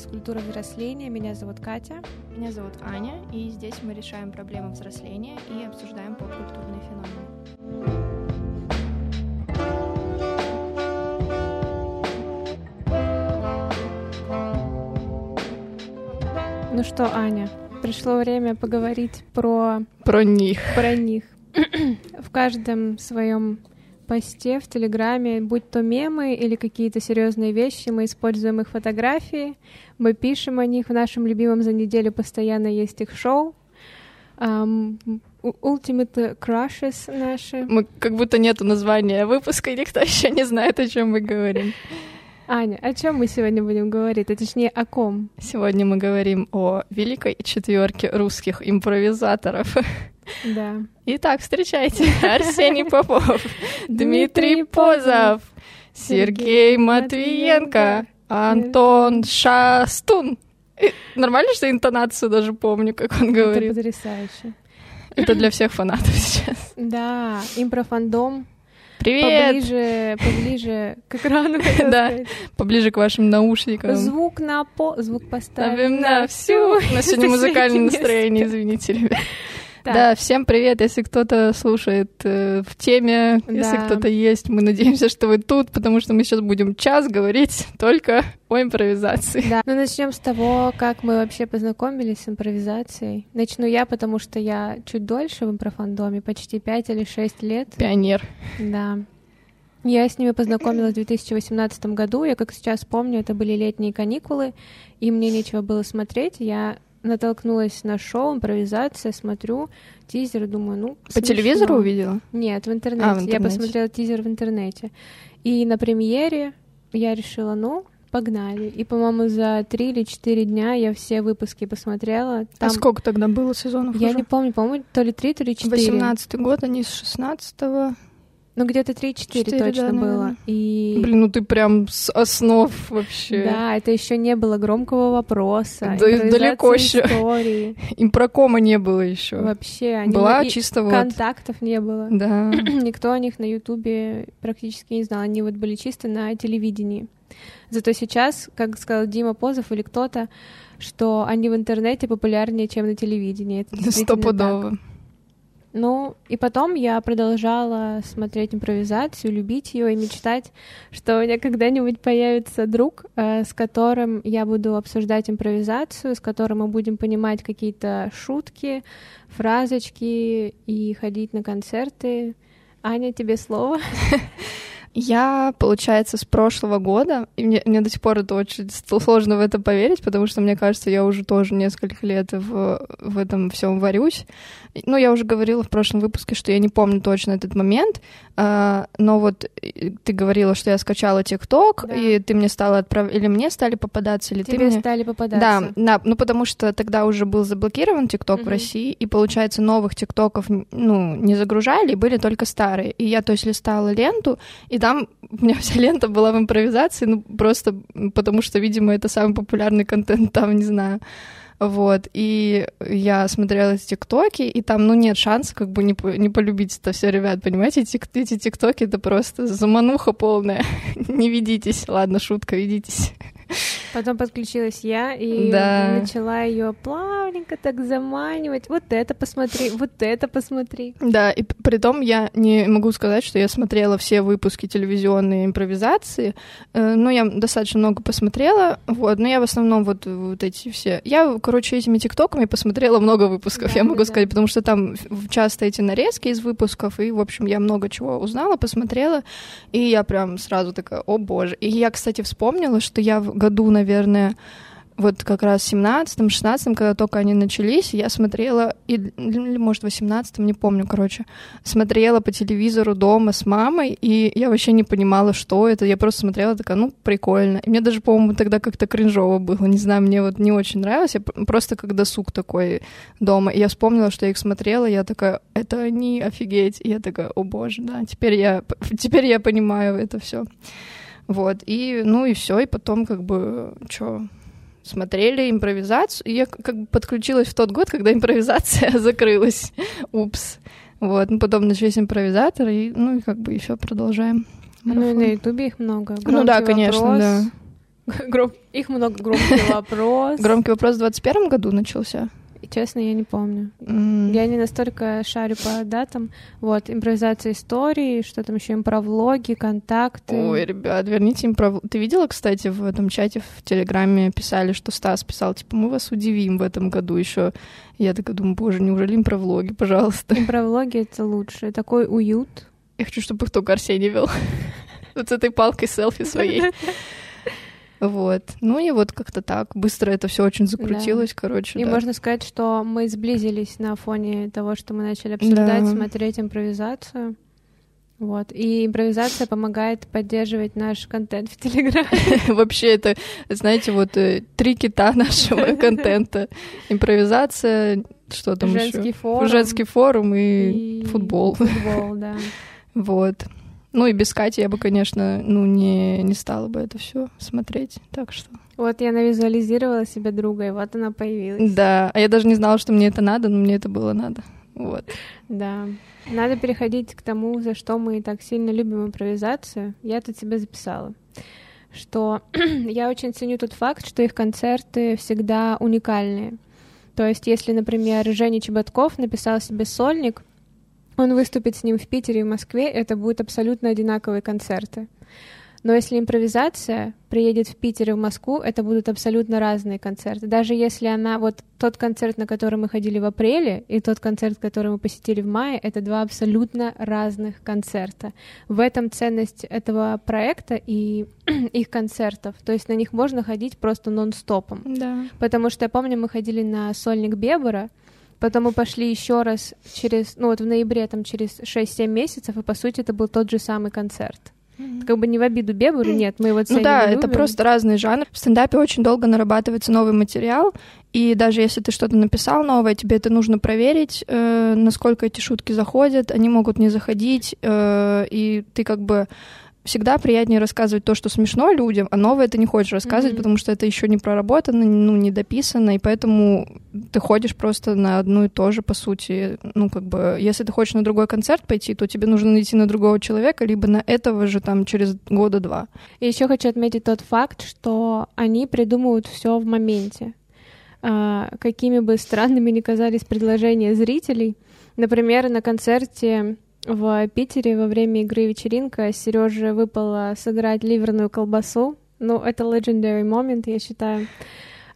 подкаст «Культура взросления». Меня зовут Катя. Меня зовут Аня, и здесь мы решаем проблемы взросления и обсуждаем поп-культурные феномены. Ну что, Аня, пришло время поговорить про... Про них. Про них. В каждом своем посте в Телеграме, будь то мемы или какие-то серьезные вещи, мы используем их фотографии, мы пишем о них в нашем любимом за неделю, постоянно есть их шоу. Um, Ultimate Crushes наши. Мы как будто нету названия выпуска, и никто еще не знает, о чем мы говорим. Аня, о чем мы сегодня будем говорить, а точнее о ком? Сегодня мы говорим о великой четверке русских импровизаторов. Да. Итак, встречайте Арсений Попов, Дмитрий Позов, Сергей Матвиенко, Антон Шастун. Нормально, что интонацию даже помню, как он говорит. Это потрясающе. Это для всех фанатов сейчас. Да, импрофандом Привет! Поближе, поближе к экрану. Да, поближе к вашим наушникам. Звук на по... Звук поставим Ставим на всю. У нас сегодня музыкальное настроение, извините, ребят. Так. Да, всем привет, если кто-то слушает э, в теме, да. если кто-то есть, мы надеемся, что вы тут, потому что мы сейчас будем час говорить только о импровизации. Да, ну начнем с того, как мы вообще познакомились с импровизацией. Начну я, потому что я чуть дольше в импрофандоме, почти пять или шесть лет. Пионер. Да. Я с ними познакомилась в 2018 году. Я, как сейчас помню, это были летние каникулы, и мне нечего было смотреть. Я натолкнулась на шоу, импровизация, смотрю тизер, думаю, ну, По смешно. телевизору увидела? Нет, в интернете. А, в интернете. Я посмотрела тизер в интернете. И на премьере я решила, ну, погнали. И, по-моему, за три или четыре дня я все выпуски посмотрела. А Там... А сколько тогда было сезонов Я уже? не помню, по-моему, то ли три, то ли четыре. Восемнадцатый год, они с шестнадцатого. Ну, где-то 3-4 точно да, было. И... Блин, ну ты прям с основ вообще. Да, это еще не было громкого вопроса. Да, далеко еще. Истории. Импрокома не было еще. Вообще. Они была и чисто вот. Контактов не было. Да. Никто о них на Ютубе практически не знал. Они вот были чисто на телевидении. Зато сейчас, как сказал Дима Позов или кто-то, что они в интернете популярнее, чем на телевидении. Это Стопудово. Так. Ну, и потом я продолжала смотреть импровизацию, любить ее и мечтать, что у меня когда-нибудь появится друг, э, с которым я буду обсуждать импровизацию, с которым мы будем понимать какие-то шутки, фразочки и ходить на концерты. Аня, тебе слово. Я, получается, с прошлого года, и мне, мне до сих пор это очень сложно в это поверить, потому что мне кажется, я уже тоже несколько лет в, в этом всем варюсь. Ну, я уже говорила в прошлом выпуске, что я не помню точно этот момент, а, но вот ты говорила, что я скачала ТикТок, да. и ты мне стала отправлять, или мне стали попадаться, или Тебе ты мне... стали попадаться. Да, да, ну потому что тогда уже был заблокирован ТикТок угу. в России, и, получается, новых ТикТоков, ну, не загружали, были только старые. И я, то есть, листала ленту, и там у меня вся лента была в импровизации, ну, просто потому что, видимо, это самый популярный контент там, не знаю. Вот, и я смотрела эти тиктоки, и там, ну, нет шанса как бы не, не полюбить это все, ребят, понимаете? Эти, эти тиктоки — это просто замануха полная. не ведитесь. Ладно, шутка, ведитесь. Потом подключилась я и да. начала ее плавненько так заманивать. Вот это посмотри, вот это посмотри. Да, и при том я не могу сказать, что я смотрела все выпуски телевизионной импровизации. Ну, я достаточно много посмотрела, вот, но я в основном вот, вот эти все... Я, короче, этими тиктоками посмотрела много выпусков, да, я могу да, сказать, потому что там часто эти нарезки из выпусков, и, в общем, я много чего узнала, посмотрела, и я прям сразу такая, о боже. И я, кстати, вспомнила, что я году, наверное, вот как раз в 17-16, когда только они начались, я смотрела, или, может, в 18-м, не помню, короче, смотрела по телевизору дома с мамой, и я вообще не понимала, что это. Я просто смотрела, такая, ну, прикольно. И мне даже, по-моему, тогда как-то кринжово было, не знаю, мне вот не очень нравилось. Я просто как досуг такой дома. И я вспомнила, что я их смотрела, я такая, это они, офигеть. И я такая, о боже, да, теперь я, теперь я понимаю это все. Вот, и, ну и все, и потом как бы, что, смотрели импровизацию, и я как бы подключилась в тот год, когда импровизация закрылась. Упс. Вот, ну потом начались импровизаторы, и, ну и как бы еще продолжаем. Ну и на Ютубе их много. Громкий ну да, конечно, вопрос. да. Гром... Их много громкий вопрос. Громкий вопрос в 21 году начался? Честно, я не помню. М, Я не настолько шарю по датам. Вот, импровизация истории, что там еще импровлоги, контакты. Ой, ребят, верните им прав... Ты видела, кстати, в этом чате в Телеграме писали, что Стас писал, типа, мы вас удивим в этом году еще. Я такая думаю, боже, неужели им про влоги, пожалуйста. Импровлоги — это лучше. Такой уют. Я хочу, чтобы их только Арсений вел. Вот с этой палкой селфи своей. Вот. Ну и вот как-то так. Быстро это все очень закрутилось, короче. И да. можно сказать, что мы сблизились на фоне того, что мы начали обсуждать, Да. смотреть импровизацию. Вот. И импровизация помогает поддерживать наш контент в Телеграме. Вообще это, знаете, вот э, три кита нашего контента. Импровизация, что там Женский еще? форум. Женский форум и, и футбол. Футбол, да. Вот. Ну и без Кати я бы, конечно, ну не, не стала бы это все смотреть. Так что. Вот я навизуализировала себе друга, и вот она появилась. Да. А я даже не знала, что мне это надо, но мне это было надо. Вот. Да. Надо переходить к тому, за что мы так сильно любим импровизацию. Я тут себе записала, что я очень ценю тот факт, что их концерты всегда уникальные. То есть, если, например, Женя Чеботков написал себе сольник, он выступит с ним в Питере и в Москве, это будут абсолютно одинаковые концерты. Но если импровизация приедет в Питер и в Москву, это будут абсолютно разные концерты. Даже если она, вот тот концерт, на который мы ходили в апреле, и тот концерт, который мы посетили в мае, это два абсолютно разных концерта. В этом ценность этого проекта и их концертов. То есть на них можно ходить просто нон-стопом. Да. Потому что я помню, мы ходили на сольник Бебера, потом мы пошли еще раз через, ну вот в ноябре, там через 6-7 месяцев, и по сути это был тот же самый концерт. Как бы не в обиду Беберу, нет, мы его ценим Ну да, и это любим. просто разный жанр. В стендапе очень долго нарабатывается новый материал, и даже если ты что-то написал новое, тебе это нужно проверить, э, насколько эти шутки заходят, они могут не заходить, э, и ты как бы всегда приятнее рассказывать то, что смешно людям, а новое ты не хочешь рассказывать, Мгм. потому что это еще не проработано, ну, не дописано, и поэтому ты ходишь просто на одно и то же, по сути. Ну, как бы, если ты хочешь на другой концерт пойти, то тебе нужно найти на другого человека, либо на этого же там через года два. И еще хочу отметить тот факт, что они придумывают все в моменте. А, какими бы странными ни казались предложения зрителей, например, на концерте в Питере во время игры вечеринка Сереже выпало сыграть ливерную колбасу. Ну, это legendary moment, я считаю.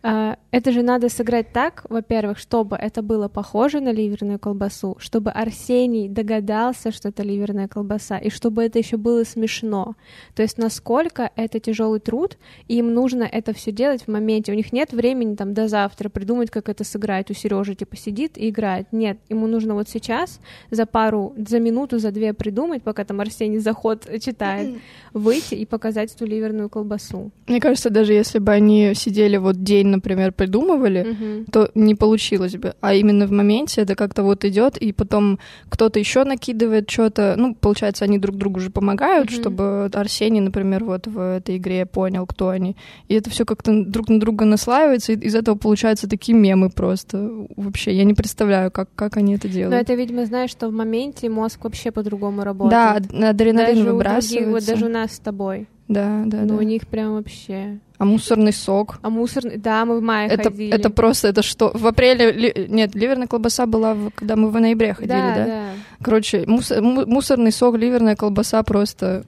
А, Это же надо сыграть так, во-первых, чтобы это было похоже на ливерную колбасу, чтобы Арсений догадался, что это ливерная колбаса, и чтобы это еще было смешно. То есть насколько это тяжелый труд, и им нужно это все делать в моменте. У них нет времени там до завтра придумать, как это сыграть. У Сережи типа сидит и играет. Нет, ему нужно вот сейчас за пару, за минуту, за две придумать, пока там Арсений заход читает, выйти и показать эту ливерную колбасу. Мне кажется, даже если бы они сидели вот день, например, придумывали, Мгм. то не получилось бы. А именно в моменте это как-то вот идет, и потом кто-то еще накидывает что-то. Ну, получается, они друг другу же помогают, Мгм. чтобы Арсений, например, вот в этой игре понял, кто они. И это все как-то друг на друга наслаивается, и из этого получаются такие мемы просто. Вообще, я не представляю, как, как они это Но делают. это, видимо, знаешь, что в моменте мозг вообще по-другому Да, работает. ад- адреналин даже у других, выбрасывается. вот даже у нас с тобой. Да, да, Но да. у них прям вообще. А мусорный сок. А мусорный, да, мы в мае Это, ходили. это просто, это что? В апреле, ли- нет, ливерная колбаса была, в- когда мы в ноябре ходили, да, да? да. Короче, мус- му- мусорный сок, ливерная колбаса просто...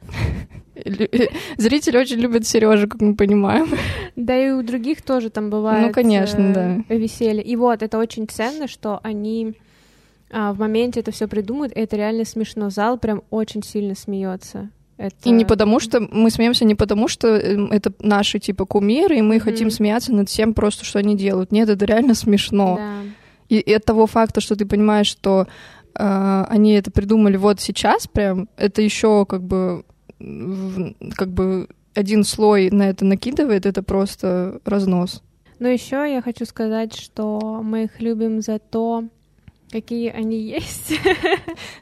Зрители очень любят Сережу, как мы понимаем. Да и у других тоже там бывает Ну, конечно, э, да. веселье. И вот, это очень ценно, что они а, в моменте это все придумают, и это реально смешно. Зал прям очень сильно смеется. Это... И не потому, что мы смеемся не потому, что эм, это наши типа кумиры, и мы Мгм. хотим смеяться над всем просто, что они делают. Нет, это реально смешно. Да. И, и от того факта, что ты понимаешь, что э, они это придумали вот сейчас, прям это еще как бы в- как бы один слой на это накидывает, это просто разнос. Но еще я хочу сказать, что мы их любим за то, какие они есть.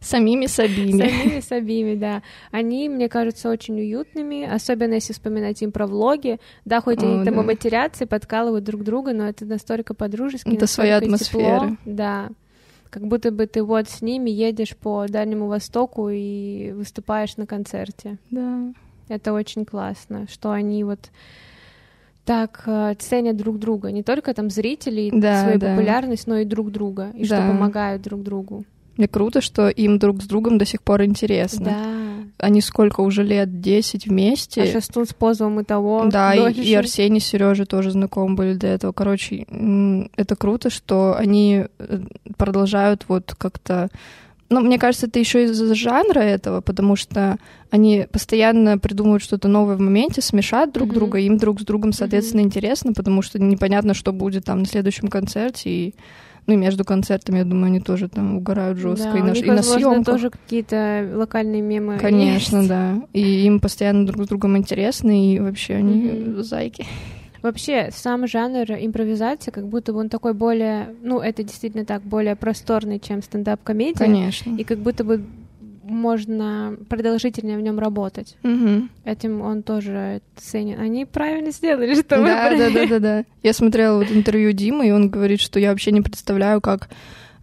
Самими собими. Самими собими, да. Они, мне кажутся, очень уютными, особенно если вспоминать им про влоги. Да, хоть О, они там да. и матерятся, и подкалывают друг друга, но это настолько по-дружески, Это своя настолько тепло. атмосфера. Да. Как будто бы ты вот с ними едешь по Дальнему Востоку и выступаешь на концерте. Да. Это очень классно, что они вот так э, ценят друг друга, не только там зрителей, Да, свою да. популярность, но и друг друга, и что Да. помогают друг другу. Мне круто, что им друг с другом до сих пор интересно. Да. Они сколько уже лет? 10 вместе. А Шастун с Позовым и того. Да, и, дольше. и Арсений с Сережей тоже знакомы были до этого. Короче, это круто, что они э, продолжают вот как-то. Ну, мне кажется, это еще из-за жанра этого, потому что они постоянно придумывают что-то новое в моменте, смешат друг Мгм. друга, им друг с другом, соответственно, интересно, потому что непонятно, что будет там на следующем концерте, и ну и между концертами, я думаю, они тоже там угорают жестко Да, и на, них, и на съемках. тоже какие-то локальные мемы. Конечно, есть. да. И им постоянно друг с другом интересно, и вообще они Мгм. зайки. Вообще, сам жанр импровизации, как будто бы он такой более, ну, это действительно так, более просторный, чем стендап-комедия. Конечно. И как будто бы можно продолжительнее в нем работать. Мгм. Этим он тоже ценен. Они правильно сделали, что Да, выбрали. да, да, да, да. Я смотрела вот интервью Димы, и он говорит, что я вообще не представляю, как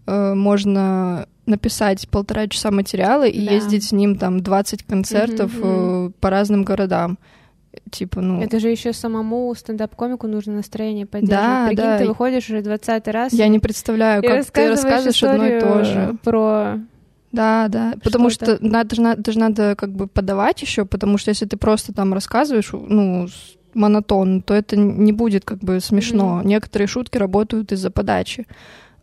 э, можно написать полтора часа материала и Да. ездить с ним там 20 концертов Мгм, э, по разным городам. Типа, ну, Это же еще самому стендап-комику нужно настроение поддерживать. Да, Прикинь, да. ты выходишь уже 20 раз я не представляю, как ты рассказываешь одно и то же. про... Да, да. Потому Что-то. что надо, же на- это же надо как бы подавать еще, потому что если ты просто там рассказываешь, ну, монотонно, то это не будет как бы смешно. Некоторые шутки работают из-за подачи.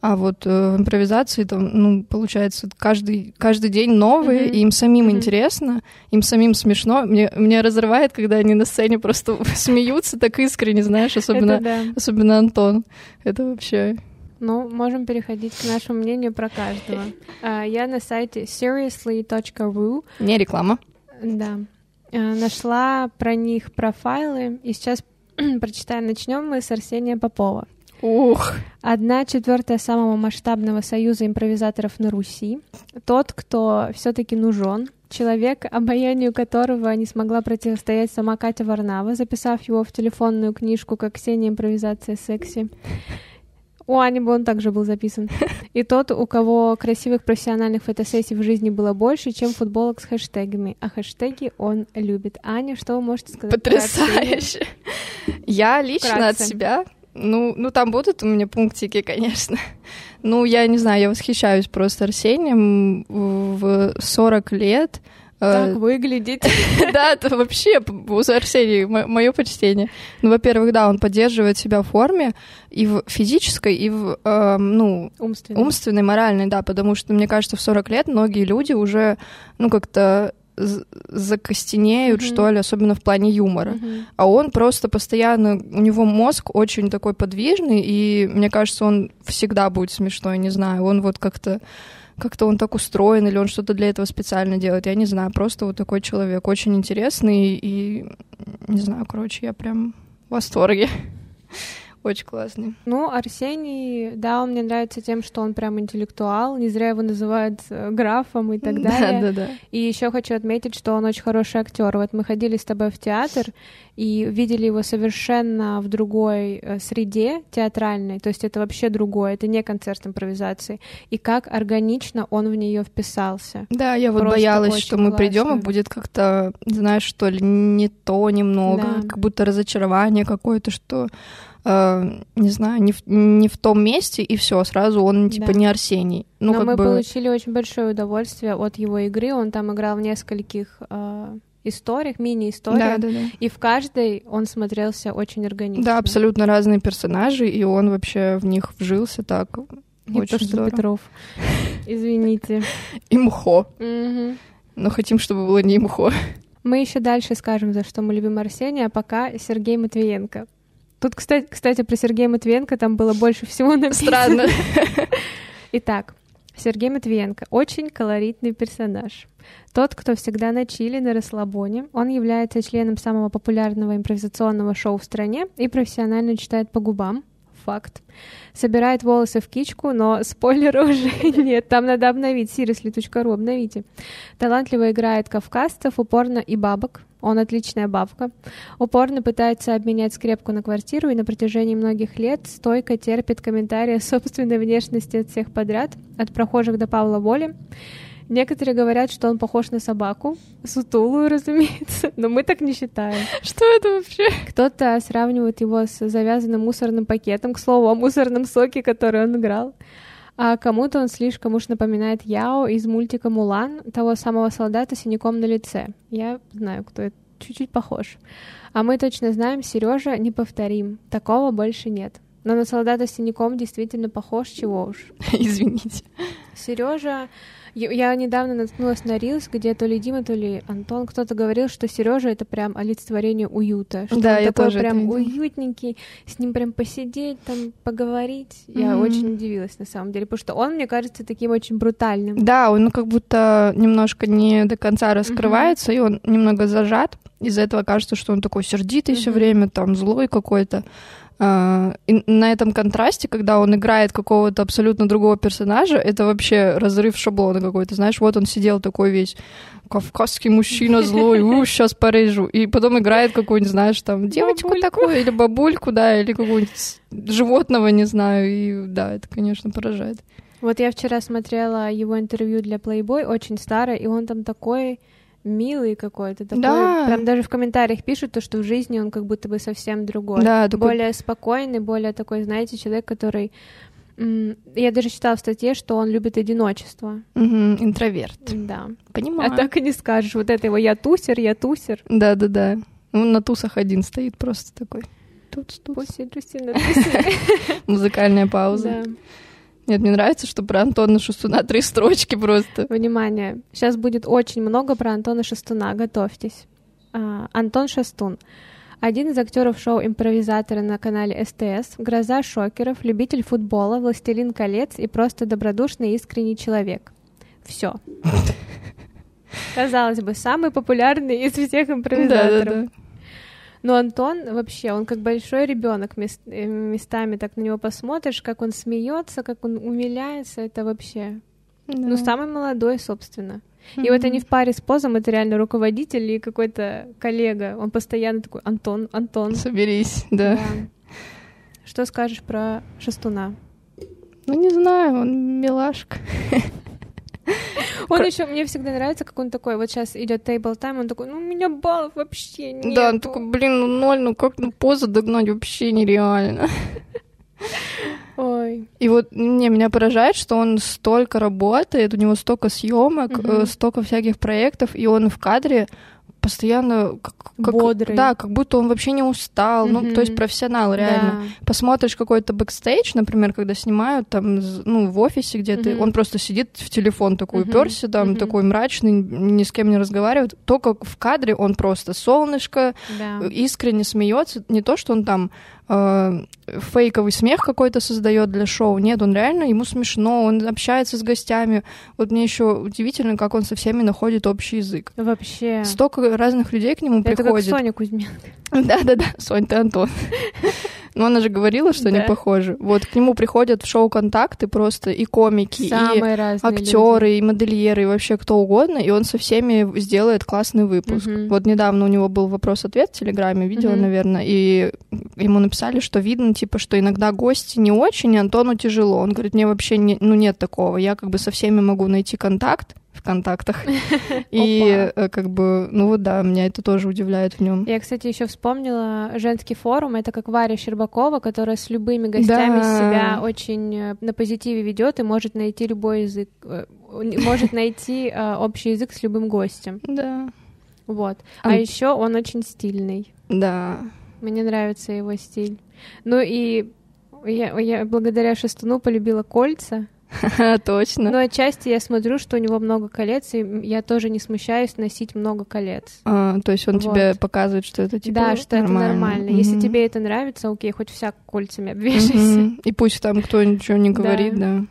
А вот э, в импровизации там, ну, получается, каждый, каждый день новые, Мгм. и им самим Мгм. интересно, им самим смешно. Мне, меня разрывает, когда они на сцене просто смеются так искренне, знаешь, особенно, да. особенно Антон. Это вообще... Ну, можем переходить к нашему мнению про каждого. А, Я на сайте seriously.ru Не реклама. да, э, нашла про них профайлы, и сейчас прочитаем. Начнем мы с Арсения Попова. Ух. Одна четвертая самого масштабного союза импровизаторов на Руси. Тот, кто все-таки нужен. Человек, обаянию которого не смогла противостоять сама Катя Варнава, записав его в телефонную книжку как Ксения импровизация секси. У Ани бы он также был записан. И тот, у кого красивых профессиональных фотосессий в жизни было больше, чем футболок с хэштегами. А хэштеги он любит. Аня, что вы можете сказать? Потрясающе. Я лично от Вкратце. себя, ну, ну там будут у меня пунктики, конечно. Ну, я не знаю, я восхищаюсь просто Арсением в 40 лет. Так Э, выглядит. Да, это вообще Арсений, мое почтение. Ну, во-первых, да, он поддерживает себя в форме и в физической, и в, э, ну, Умственно. умственной, моральной, да, потому что, мне кажется, в 40 лет многие люди уже, ну, как-то закостенеют, Мгм. что ли, особенно в плане юмора. Мгм. А он просто постоянно, у него мозг очень такой подвижный, и мне кажется, он всегда будет смешной, не знаю, он вот как-то как-то он так устроен, или он что-то для этого специально делает, я не знаю, просто вот такой человек, очень интересный, и, не знаю, короче, я прям в восторге. Очень классный. Ну, Арсений, да, он мне нравится тем, что он прям интеллектуал, не зря его называют э, графом и так далее. Да, да, да. И еще хочу отметить, что он очень хороший актер. Вот мы ходили с тобой в театр и видели его совершенно в другой э, среде театральной, то есть это вообще другое, это не концерт импровизации. И как органично он в нее вписался. Да, я вот Просто боялась, что мы придем и будет как-то, знаешь, что ли, не то немного, Да. как будто разочарование какое-то, что э, не знаю, не в, не в том месте, и все, сразу он типа Да. не Арсений. Ну, Но как мы бы. получили очень большое удовольствие от его игры. Он там играл в нескольких э, историях, мини-историях. Да, да, да. И в каждой он смотрелся очень органично. Да, абсолютно разные персонажи, и он вообще в них вжился так. Не очень то, что здорово. Петров. Извините. И. Мгм. Но хотим, чтобы было не Мхо. Мы еще дальше скажем, за что мы любим Арсения, а пока Сергей Матвиенко. Тут, кстати, кстати, про Сергея Матвиенко там было больше всего написано. Странно. Итак, Сергей Матвиенко очень колоритный персонаж. Тот, кто всегда на чили, на расслабоне. Он является членом самого популярного импровизационного шоу в стране и профессионально читает по губам. Факт. Собирает волосы в кичку, но спойлера уже нет. Там надо обновить. Seriously.ru обновите. Талантливо играет кавказцев, упорно и бабок. Он отличная бабка. Упорно пытается обменять скрепку на квартиру и на протяжении многих лет стойко терпит комментарии собственной внешности от всех подряд, от прохожих до Павла Воли. Некоторые говорят, что он похож на собаку, сутулую, разумеется, но мы так не считаем. Что это вообще? Кто-то сравнивает его с завязанным мусорным пакетом, к слову, о мусорном соке, который он играл. А кому-то он слишком уж напоминает Яо из мультика «Мулан», того самого солдата с синяком на лице. Я знаю, кто это. Чуть-чуть похож. А мы точно знаем, Сережа неповторим. Такого больше нет. Но на солдата с синяком действительно похож, чего уж. Извините. Сережа я недавно наткнулась на Рилс, где то ли Дима, то ли Антон, кто-то говорил, что Сережа это прям олицетворение уюта. Что да, он я такой тоже прям уютненький, с ним прям посидеть, там поговорить. Mm-hmm. Я очень удивилась на самом деле, потому что он, мне кажется, таким очень брутальным. Да, он ну, как будто немножко не до конца раскрывается, mm-hmm. и он немного зажат. Из-за этого кажется, что он такой сердитый mm-hmm. все время, там злой какой-то. Uh, и на этом контрасте, когда он играет какого-то абсолютно другого персонажа, это вообще разрыв шаблона какой-то. Знаешь, вот он сидел такой весь кавказский мужчина злой, у, сейчас порежу. И потом играет какую-нибудь, знаешь, там, девочку бабульку. такую, или бабульку, да, или какого-нибудь животного, не знаю. И да, это, конечно, поражает. Вот я вчера смотрела его интервью для Playboy, очень старое, и он там такой милый какой-то такой. Да. Прям даже в комментариях пишут, то, что в жизни он как будто бы совсем другой. Да, такой... Более спокойный, более такой, знаете, человек, который... Я даже читала в статье, что он любит одиночество. Угу, интроверт. Да. Понимаю. А так и не скажешь. Вот это его «я тусер, я тусер». Да-да-да. Он на тусах один стоит просто такой. Тут, тут. Пусть. Музыкальная пауза. Да. Нет, мне нравится, что про Антона Шестуна три строчки просто. Внимание, сейчас будет очень много про Антона Шестуна, готовьтесь. А, Антон Шестун. Один из актеров шоу «Импровизаторы» на канале СТС, гроза шокеров, любитель футбола, властелин колец и просто добродушный и искренний человек. Все. Казалось бы, самый популярный из всех импровизаторов. Да, да, да. Но Антон вообще, он как большой ребенок мест, э, местами так на него посмотришь, как он смеется, как он умиляется, это вообще. Да. Ну, самый молодой, собственно. Mm-hmm. И вот они в паре с позом, это реально руководитель и какой-то коллега. Он постоянно такой, Антон, Антон. Соберись, да. да. Что скажешь про Шестуна? Ну, не знаю, он милашка. Он еще мне всегда нравится, как он такой, вот сейчас идет тейбл тайм, он такой, ну у меня баллов вообще нет. Да, он такой, блин, ну ноль, ну как ну позу догнать вообще нереально. Ой. И вот не, меня поражает, что он столько работает, у него столько съемок, угу. столько всяких проектов, и он в кадре постоянно как, как, бодрый. Да, как будто он вообще не устал. Mm-hmm. Ну, то есть профессионал, реально. Да. Посмотришь какой-то бэкстейдж, например, когда снимают там, ну, в офисе где-то, mm-hmm. он просто сидит в телефон такой, mm-hmm. уперся там, mm-hmm. такой мрачный, ни с кем не разговаривает. Только в кадре он просто солнышко, да. искренне смеется. Не то, что он там э, фейковый смех какой-то создает для шоу. Нет, он реально, ему смешно, он общается с гостями. Вот мне еще удивительно, как он со всеми находит общий язык. Вообще. Столько разных людей к нему Это приходит. Это как Соня Кузьменко. Да-да-да, Сонь, ты Антон. Но она же говорила, что они похожи. Вот к нему приходят в шоу контакты просто и комики, и актеры, и модельеры, и вообще кто угодно, и он со всеми сделает классный выпуск. Вот недавно у него был вопрос-ответ в Телеграме, видео, наверное, и ему написали, что видно, типа, что иногда гости не очень, и Антону тяжело. Он говорит, мне вообще не, ну, нет такого. Я как бы со всеми могу найти контакт, в контактах. И э, как бы, ну вот да, меня это тоже удивляет в нем. Я, кстати, еще вспомнила женский форум. Это как Варя Щербакова, которая с любыми гостями да. себя очень э, на позитиве ведет и может найти любой язык, э, может найти общий язык с любым гостем. Да. Вот. А, а еще он очень стильный. Да. Мне нравится его стиль. Ну и я, я благодаря Шестуну полюбила кольца. Точно. Но отчасти я смотрю, что у него много колец, и я тоже не смущаюсь носить много колец. А, то есть он вот. тебе показывает, что это типа Да, что нормально. это нормально. Mm-hmm. Если тебе это нравится, окей, хоть вся кольцами обвешайся. Mm-hmm. И пусть там кто ничего не говорит, да. да.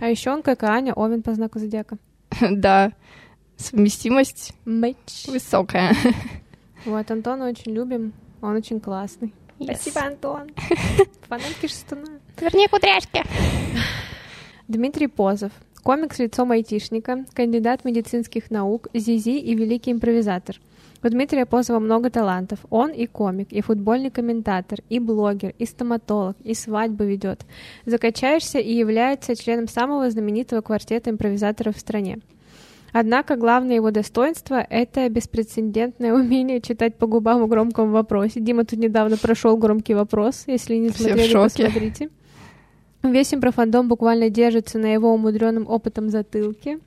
А еще он, как и Аня, Овен по знаку зодиака. да. Совместимость Мэч. высокая. вот, Антона очень любим. Он очень классный. Yes. Спасибо, Антон. Фанатки шестуна. Верни кудряшки. Дмитрий Позов. Комик с лицом айтишника, кандидат медицинских наук, Зизи и великий импровизатор. У Дмитрия Позова много талантов. Он и комик, и футбольный комментатор, и блогер, и стоматолог, и свадьбы ведет. Закачаешься и является членом самого знаменитого квартета импровизаторов в стране. Однако главное его достоинство — это беспрецедентное умение читать по губам в громком вопросе. Дима тут недавно прошел громкий вопрос. Если не смотрели, посмотрите. Весь импрофандом буквально держится на его умудренном опытом затылке.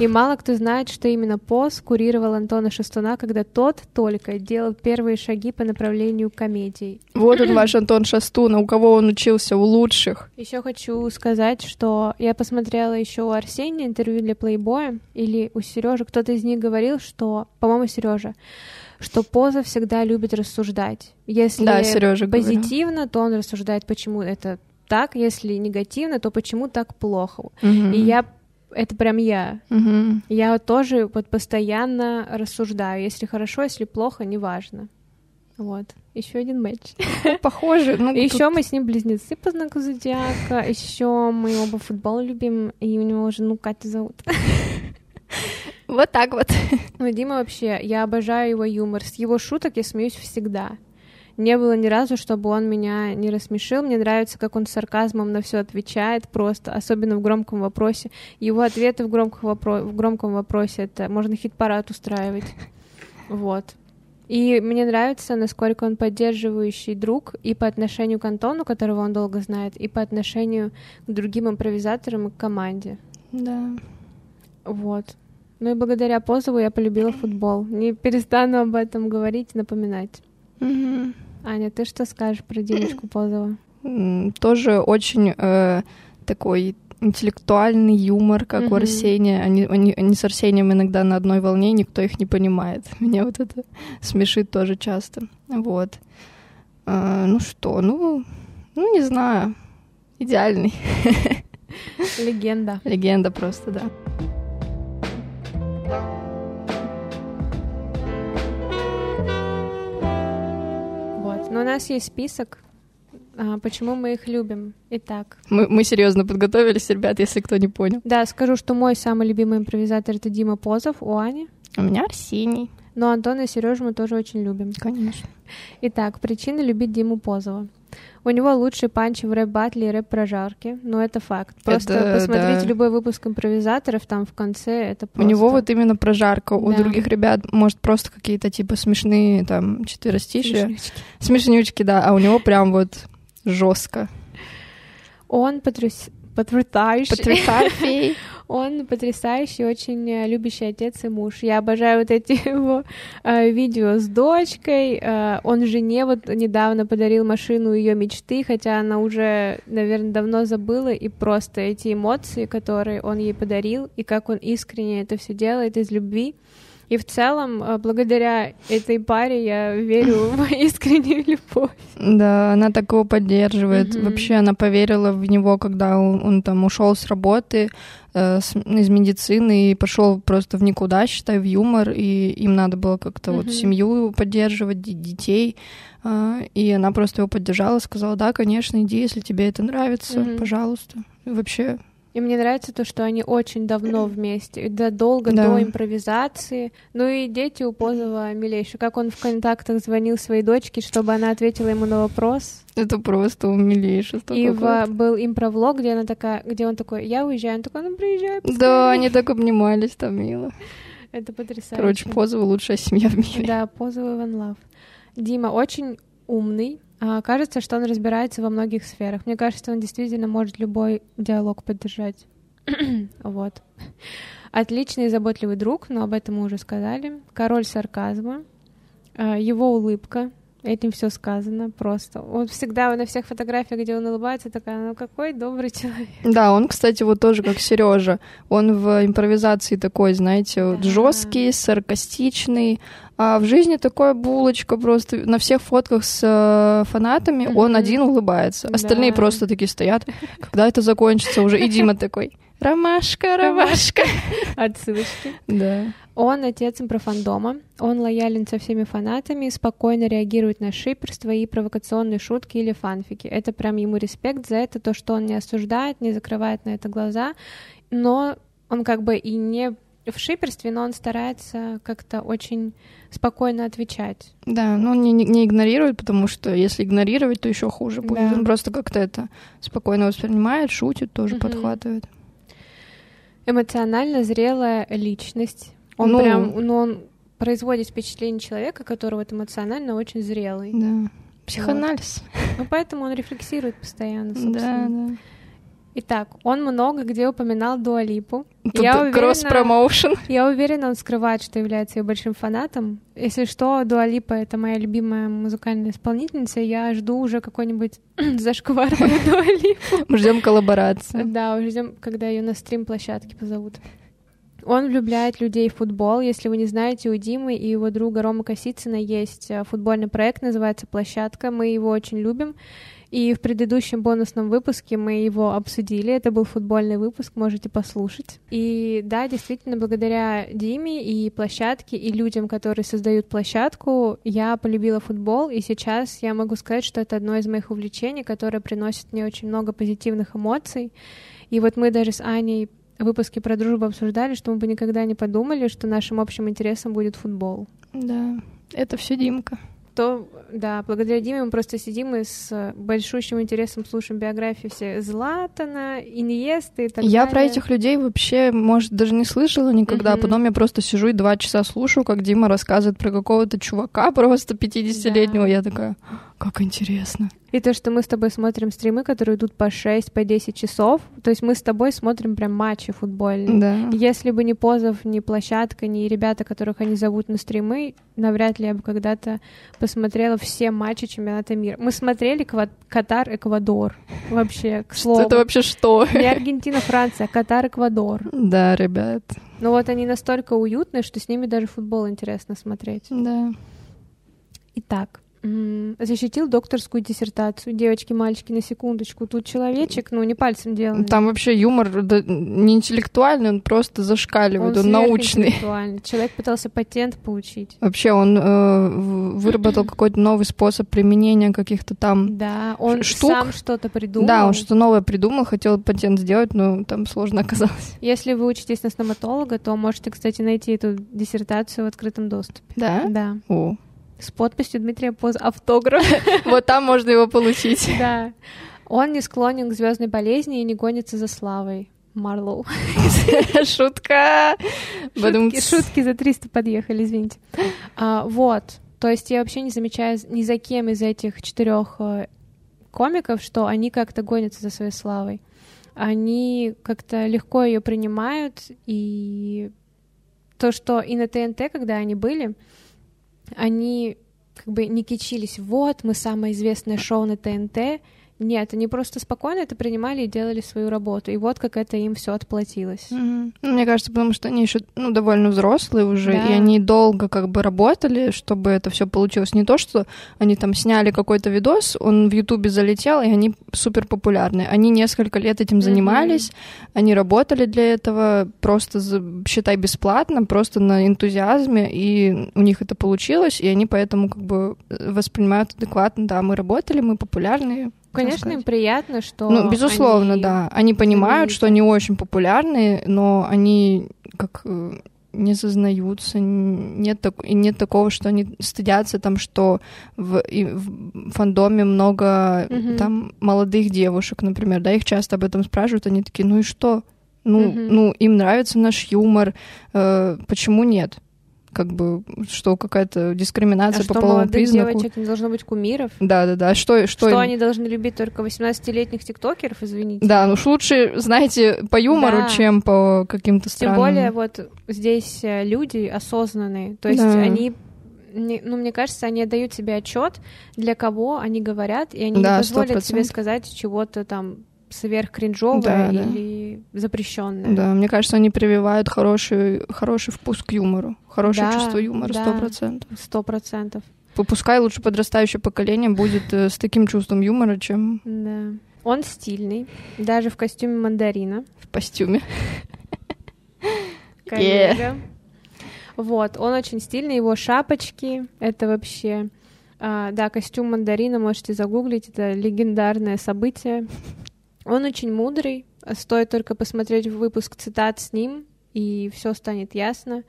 И мало кто знает, что именно ПОС курировал Антона Шестуна, когда тот только делал первые шаги по направлению комедий. Вот он ваш Антон Шастун, а у кого он учился? У лучших. Еще хочу сказать, что я посмотрела еще у Арсения интервью для Плейбоя, или у Сережи, кто-то из них говорил, что, по-моему, Сережа, что Поза всегда любит рассуждать. Если Да, Сережа говорил. позитивно, то он рассуждает, почему это так, если негативно, то почему так плохо. Мгм. И я это прям я. Мгм. Я вот тоже вот постоянно рассуждаю. Если хорошо, если плохо, неважно. Вот. Еще один матч. Похоже. Ну, Еще мы с ним близнецы по знаку зодиака. Еще мы оба футбол любим, и у него жену Катя зовут. Вот так вот. Но Дима вообще, я обожаю его юмор. С его шуток я смеюсь всегда. Не было ни разу, чтобы он меня не рассмешил. Мне нравится, как он с сарказмом на все отвечает просто, особенно в громком вопросе. Его ответы в, громком вопро- в громком вопросе это можно хит-парад устраивать. Вот. И мне нравится, насколько он поддерживающий друг и по отношению к Антону, которого он долго знает, и по отношению к другим импровизаторам и к команде. Да. Вот. Ну и благодаря Позову я полюбила футбол. Не перестану об этом говорить, напоминать. Мгм. Аня, ты что скажешь про Димочку Позова? Тоже очень э, такой интеллектуальный юмор, как у Мгм. Арсения. Они, они, они с Арсением иногда на одной волне, никто их не понимает. Меня вот это смешит тоже часто. Вот. А, ну что, ну, ну не знаю. Идеальный. Легенда. Легенда просто, да. Но у нас есть список, а, почему мы их любим. Итак, Мы, мы серьезно подготовились, ребят, если кто не понял. да, скажу, что мой самый любимый импровизатор это Дима Позов у Ани. У меня Арсений, Но Антона и Сережу мы тоже очень любим. конечно. Итак, причины любить Диму Позова. У него лучший панч в рэп-батле и рэп-прожарке, но это факт. Просто Это, посмотрите да. любой выпуск импровизаторов, там в конце это У просто... него вот именно прожарка. У Да. других ребят, может, просто какие-то типа смешные там четверостишие. Смешнючки. Смешнючки, да, а у него прям вот жестко. Он потряс... потрясающий. Потрясающий. Он потрясающий, очень э, любящий отец и муж. Я обожаю вот эти его э, видео с дочкой. Э, он жене вот недавно подарил машину ее мечты, хотя она уже, наверное, давно забыла. И просто эти эмоции, которые он ей подарил, и как он искренне это все делает из любви. И в целом, э, благодаря этой паре я верю в искреннюю любовь. Да, она так его поддерживает. Мгм. Вообще она поверила в него, когда он, он там ушел с работы э, с- из медицины и пошел просто в никуда, считай, в юмор, и им надо было как-то вот Мгм. семью поддерживать, детей. А, И она просто его поддержала, сказала, да, конечно, иди, если тебе это нравится, Мгм. пожалуйста. И вообще, И мне нравится то, что они очень давно вместе, да, долго Да. до импровизации. Ну и дети у Позова милейшие. Как он в контактах звонил своей дочке, чтобы она ответила ему на вопрос. это просто умилейшество. и в, был импровлог, где она такая, где он такой, я уезжаю, он такой, ну приезжай. Да, поскорее». они так обнимались, там мило. Это потрясающе. Короче, Позова лучшая семья в мире. Да, Позов и Ван Лав. Дима очень умный. А, кажется, что он разбирается во многих сферах. Мне кажется, он действительно может любой диалог поддержать. вот. Отличный и заботливый друг, но об этом мы уже сказали. Король сарказма. А, его улыбка. Этим все сказано просто. Он всегда на всех фотографиях, где он улыбается, такая, ну какой добрый человек. Да, он, кстати, вот тоже как Сережа. Он в импровизации такой, знаете, вот жесткий, саркастичный. А в жизни такая булочка просто. На всех фотках с э, фанатами он один улыбается. Остальные просто такие стоят. Когда это закончится уже? И Дима такой. Ромашка, ромашка. Отсылочки. Да. Он отец импрофандома, он лоялен со всеми фанатами, спокойно реагирует на шиперство и провокационные шутки или фанфики. Это прям ему респект за это, то, что он не осуждает, не закрывает на это глаза, но он как бы и не в шиперстве, но он старается как-то очень спокойно отвечать. Да, но он не, не игнорирует, потому что если игнорировать, то еще хуже будет. Да. Он просто как-то это спокойно воспринимает, шутит, тоже Мгм. подхватывает. Эмоционально зрелая личность. Он Ну. прям, ну, он производит впечатление человека, который вот эмоционально очень зрелый. Да. Психоанализ. Ну, поэтому он рефлексирует постоянно, Да, собственно. да. Итак, он много где упоминал Дуалипу. Тут Я уверена- кросс-промоушен. Я уверена, он скрывает, что является ее большим фанатом. Если что, Дуалипа — это моя любимая музыкальная исполнительница, я жду уже какой-нибудь зашквар про Дуалипу. Мы ждем коллаборации. Да, ждем, когда ее на стрим-площадке позовут. Он влюбляет людей в футбол. Если вы не знаете, у Димы и его друга Рома Косицына есть э, футбольный проект, называется «Площадка». Мы его очень любим. И в предыдущем бонусном выпуске мы его обсудили. Это был футбольный выпуск, можете послушать. И да, действительно, благодаря Диме и площадке, и людям, которые создают площадку, я полюбила футбол, и сейчас я могу сказать, что это одно из моих увлечений, которое приносит мне очень много позитивных эмоций. И вот мы даже с Аней выпуске про дружбу обсуждали, что мы бы никогда не подумали, что нашим общим интересом будет футбол. Да. Это все Димка. То, да, благодаря Диме мы просто сидим и с большущим интересом слушаем биографии все Златана, Иньесты и так я далее. про этих людей вообще, может, даже не слышала никогда. Мгм. Потом я просто сижу и два часа слушаю, как Дима рассказывает про какого-то чувака просто 50-летнего. Да. Я такая, как интересно. И то, что мы с тобой смотрим стримы, которые идут по 6, по 10 часов, то есть мы с тобой смотрим прям матчи футбольные. Да. Если бы ни Позов, ни площадка, ни ребята, которых они зовут на стримы, навряд ли я бы когда-то посмотрела все матчи чемпионата мира. Мы смотрели Катар, Эквадор. Вообще, к слову. Это вообще что? Не Аргентина, Франция, Катар, Эквадор. Да, ребят. Но вот они настолько уютные, что с ними даже футбол интересно смотреть. Да. Итак, защитил докторскую диссертацию. Девочки, мальчики, на секундочку. Тут человечек, ну, не пальцем деланный. Там вообще юмор да, не интеллектуальный, он просто зашкаливает, он, научный. сверхинтеллектуальный. Человек пытался патент получить. Вообще он э, выработал какой-то новый способ применения каких-то там... Да, он штук. сам что-то придумал. Да, он что-то новое придумал, хотел патент сделать, но там сложно оказалось. Если вы учитесь на стоматолога, то можете, кстати, найти эту диссертацию в открытом доступе. Да? Да. О. С подписью Дмитрия Поз автограф. Вот там можно его получить. Да. Он не склонен к звездной болезни и не гонится за славой. Марлоу. Шутка. Шутки, шутки за 300 подъехали, извините. А, вот. То есть я вообще не замечаю ни за кем из этих четырех э, комиков, что они как-то гонятся за своей славой. Они как-то легко ее принимают, и то, что и на ТНТ, когда они были, они как бы не кичились, вот, мы самое известное шоу на ТНТ. Нет, они просто спокойно это принимали и делали свою работу. И вот как это им все отплатилось. Ну, Мне кажется, потому что они еще ну, довольно взрослые уже, Да. и они долго как бы работали, чтобы это все получилось. Не то, что они там сняли какой-то видос, он в Ютубе залетел, и они супер популярны. Они несколько лет этим Мгм. занимались, они работали для этого просто, считай, бесплатно, просто на энтузиазме, и у них это получилось, и они поэтому как бы э, воспринимают адекватно, да, мы работали, мы популярные. Конечно, сказать. им приятно, что. Ну, безусловно, они- да. Они понимают, что они очень популярны, но они как э, не зазнаются, н- нет, так- и нет такого, что они стыдятся там, что в, и в фандоме много Мгм. там молодых девушек, например, да, их часто об этом спрашивают, они такие, ну и что? Ну, Мгм. ну им нравится наш юмор, э, почему нет? Как бы, что какая-то А дискриминация что по половому молодых признаку. девочек не должно быть кумиров? Да, да, да. Что, что, Что, им- они должны любить только 18-летних тиктокеров, извините? Да, ну уж лучше, знаете, по юмору, Да. чем по каким-то Тем странным. более вот здесь э, люди осознанные, то есть Да. они ну, мне кажется, они отдают себе отчет, для кого они говорят, и они Да, не позволят 100%. себе сказать чего-то там сверхкринжовое Да, да. или запрещенное. Да, мне кажется, они прививают хороший, хороший вкус к юмору, хорошее Да, чувство юмора, да. сто процентов. Сто процентов. Пускай лучше подрастающее поколение будет э, с таким чувством юмора, чем Да. Он стильный, даже в костюме мандарина. в костюме. коллега. Вот, он очень стильный, его шапочки, это вообще... а, да, костюм мандарина, можете загуглить, это легендарное событие. Он очень мудрый, стоит только посмотреть выпуск цитат с ним, и все станет ясно.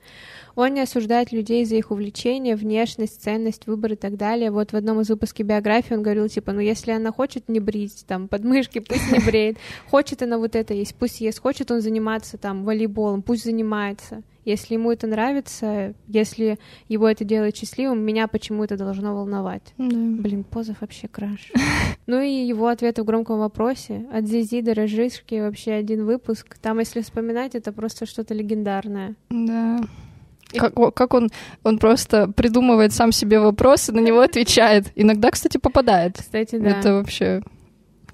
Он не осуждает людей за их увлечения, внешность, ценность, выбор и так далее. Вот в одном из выпусков биографии он говорил, типа, ну если она хочет не брить, там, подмышки, пусть не бреет. Хочет она вот это есть, пусть ест. Хочет он заниматься, там, волейболом, пусть занимается. Если ему это нравится, если его это делает счастливым, меня почему это должно волновать? Да. Блин, Позов вообще краш. Ну и его ответы в громком вопросе. От Зизи до Рожишки вообще один выпуск. Там, если вспоминать, это просто что-то легендарное. Да. Как, как он, он просто придумывает сам себе вопросы, на него отвечает. Иногда, кстати, попадает. Кстати, да. Это вообще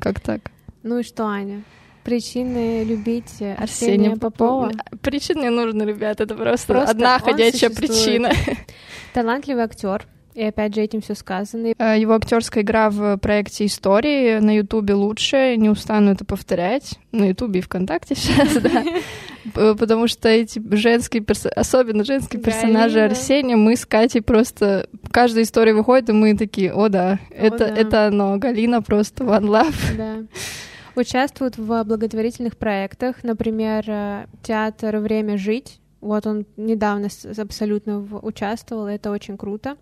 как так? Ну и что, Аня? Причины любить Арсения, Попова? Причин не нужно, ребят, это просто, просто одна ходячая причина. Талантливый актер, и опять же этим все сказано. Э, его актерская игра в проекте истории на Ютубе лучше, не устану это повторять. На Ютубе и ВКонтакте сейчас, да. Потому что эти женские персонажи, особенно женские персонажи Арсения, мы с Катей просто... Каждая история выходит, и мы такие, о да, это, это оно. Галина просто one love. Участвуют в благотворительных проектах, например, э, театр «Время жить». Вот он недавно абсолютно участвовал, это очень круто.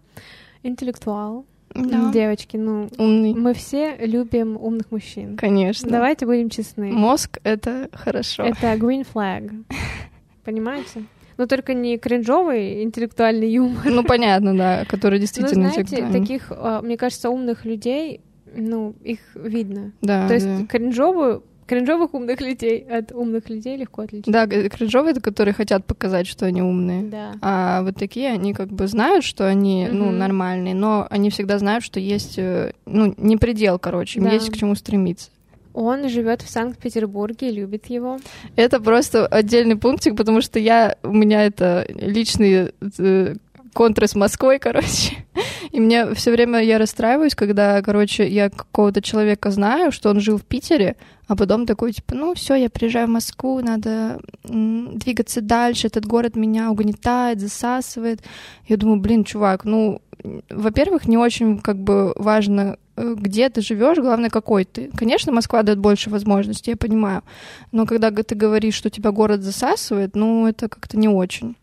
Интеллектуал. Да. Девочки, ну, Умный. мы все любим умных мужчин. Конечно. Давайте будем честны. Мозг — это хорошо. Это green flag. Понимаете? Но только не кринжовый интеллектуальный юмор. Ну, понятно, да, который действительно Но знаете, таких, а, мне кажется, умных людей ну, их видно. Да. То есть да. кринжовую кринжовых умных людей от умных людей легко отличить. Да, кринжовые, это которые хотят показать, что они умные. Да. А вот такие, они как бы знают, что они, mm-hmm. ну, нормальные, но они всегда знают, что есть, э, ну, не предел, короче, им да. есть к чему стремиться. Он живет в Санкт-Петербурге, любит его. Это просто отдельный пунктик, потому что я, у меня это личный э, контры с Москвой, короче. И мне все время я расстраиваюсь, когда, короче, я какого-то человека знаю, что он жил в Питере, а потом такой, типа, ну все, я приезжаю в Москву, надо двигаться дальше, этот город меня угнетает, засасывает. Я думаю, блин, чувак, ну, во-первых, не очень как бы важно, э, где ты живешь, главное, какой ты. Конечно, Москва дает больше возможностей, я понимаю. Но когда ты говоришь, что тебя город засасывает, ну, это как-то не очень.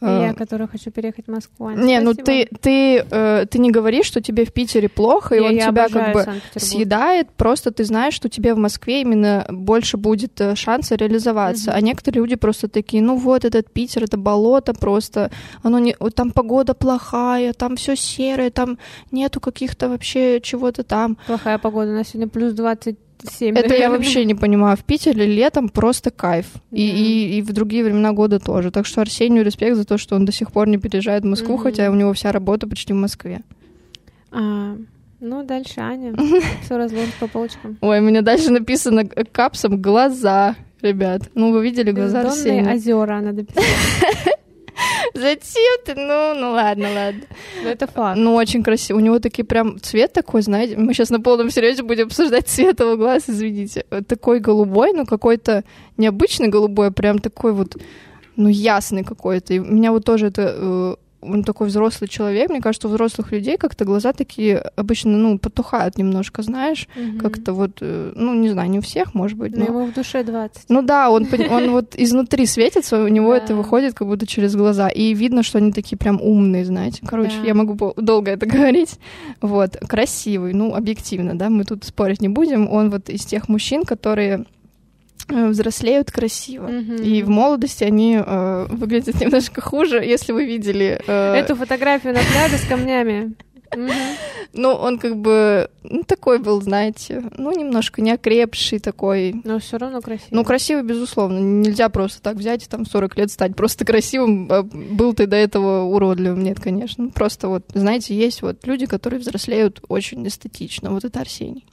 Я, э, которая хочу переехать в Москву. Аня, не, ну спасибо. ну ты, ты, э, ты не говоришь, что тебе в Питере плохо, и я, он я тебя как бы съедает, просто ты знаешь, что тебе в Москве именно больше будет э, шанса реализоваться. Угу. А некоторые люди просто такие, ну вот этот Питер, это болото просто, оно не, там погода плохая, там все серое, там нету каких-то вообще чего-то там. Плохая погода, у нас сегодня плюс 20 7, Это я вообще не понимаю. В Питере летом просто кайф. И, и, и в другие времена года тоже. Так что Арсению респект за то, что он до сих пор не переезжает в Москву, mm-hmm. хотя у него вся работа почти в Москве. А, ну, дальше Аня. Все разложит по полочкам. Ой, у меня дальше написано капсом глаза, ребят. Ну, вы видели глаза Арсения? озера надо писать. Зачем ты? Ну, ну ладно, ладно. Ну, это факт. Ну, очень красиво. У него такие прям цвет такой, знаете, мы сейчас на полном серьезе будем обсуждать цвет его глаз, извините. Такой голубой, но какой-то необычный голубой, а прям такой вот, ну, ясный какой-то. И меня вот тоже это э, он такой взрослый человек. Мне кажется, у взрослых людей как-то глаза такие обычно, ну, потухают немножко, знаешь, угу. как-то вот, э, ну, не знаю, не у всех, может быть. Но, но ему в душе 20. Ну да, он, он вот изнутри светится, у него это выходит как будто через глаза. И видно, что они такие прям умные, знаете. Короче, я могу долго это говорить. Вот, красивый, ну, объективно, да, мы тут спорить не будем. Он вот из тех мужчин, которые взрослеют красиво. Mm-hmm. И в молодости они э, выглядят немножко хуже, если вы видели... Э... Эту фотографию на пляже с камнями. Ну, он как бы ну, такой был, знаете, ну, немножко неокрепший такой. Но все равно красивый. Ну, красивый, безусловно. Нельзя просто так взять и там 40 лет стать просто красивым. А был ты до этого уродливым. Нет, конечно. Просто вот, знаете, есть вот люди, которые взрослеют очень эстетично. Вот это Арсений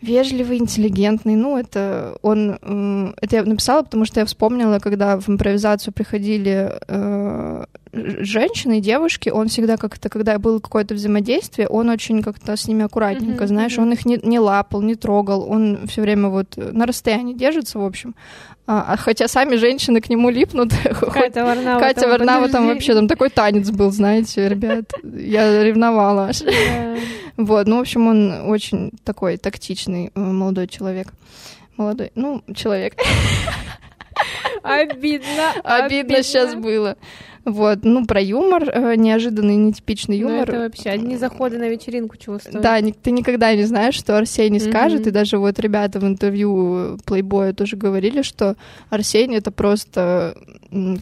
вежливый, интеллигентный. Ну, это он... Это я написала, потому что я вспомнила, когда в импровизацию приходили э, женщины, девушки, он всегда как-то, когда было какое-то взаимодействие, он очень как-то с ними аккуратненько, mm-hmm, знаешь, mm-hmm. он их не, не лапал, не трогал, он все время вот на расстоянии держится, в общем. А, а хотя сами женщины к нему липнут. Катя Варнава. Катя Варнава там вообще там такой танец был, знаете, ребят. Я ревновала аж. Вот, ну, в общем, он очень такой тактичный э, молодой человек. Молодой, ну, человек. Обидно. Обидно сейчас было. Вот, ну, про юмор, э, неожиданный, нетипичный Ну, юмор. это вообще одни заходы на вечеринку чего стоят. Да, ты никогда не знаешь, что Арсений Мгм. скажет, и даже вот ребята в интервью Плейбоя тоже говорили, что Арсений это просто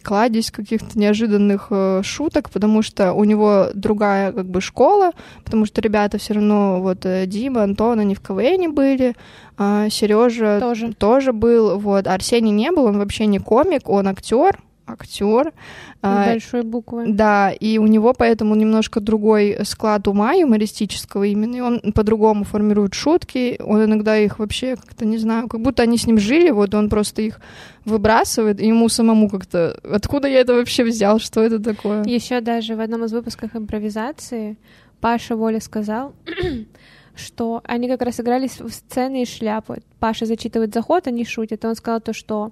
кладезь каких-то неожиданных э, шуток, потому что у него другая как бы школа, потому что ребята все равно, вот э, Дима, Антон, они в КВН были, а Сережа Тоже. тоже был, вот, Арсений не был, он вообще не комик, он актер, актер. А, Большой буквы. да, и у него поэтому немножко другой склад ума юмористического именно, и он по-другому формирует шутки, он иногда их вообще как-то, не знаю, как будто они с ним жили, вот он просто их выбрасывает, и ему самому как-то, откуда я это вообще взял, что это такое? Еще даже в одном из выпусков импровизации Паша Воля сказал, что они как раз игрались в сцены и шляпы. Паша зачитывает заход, они шутят. И он сказал то, что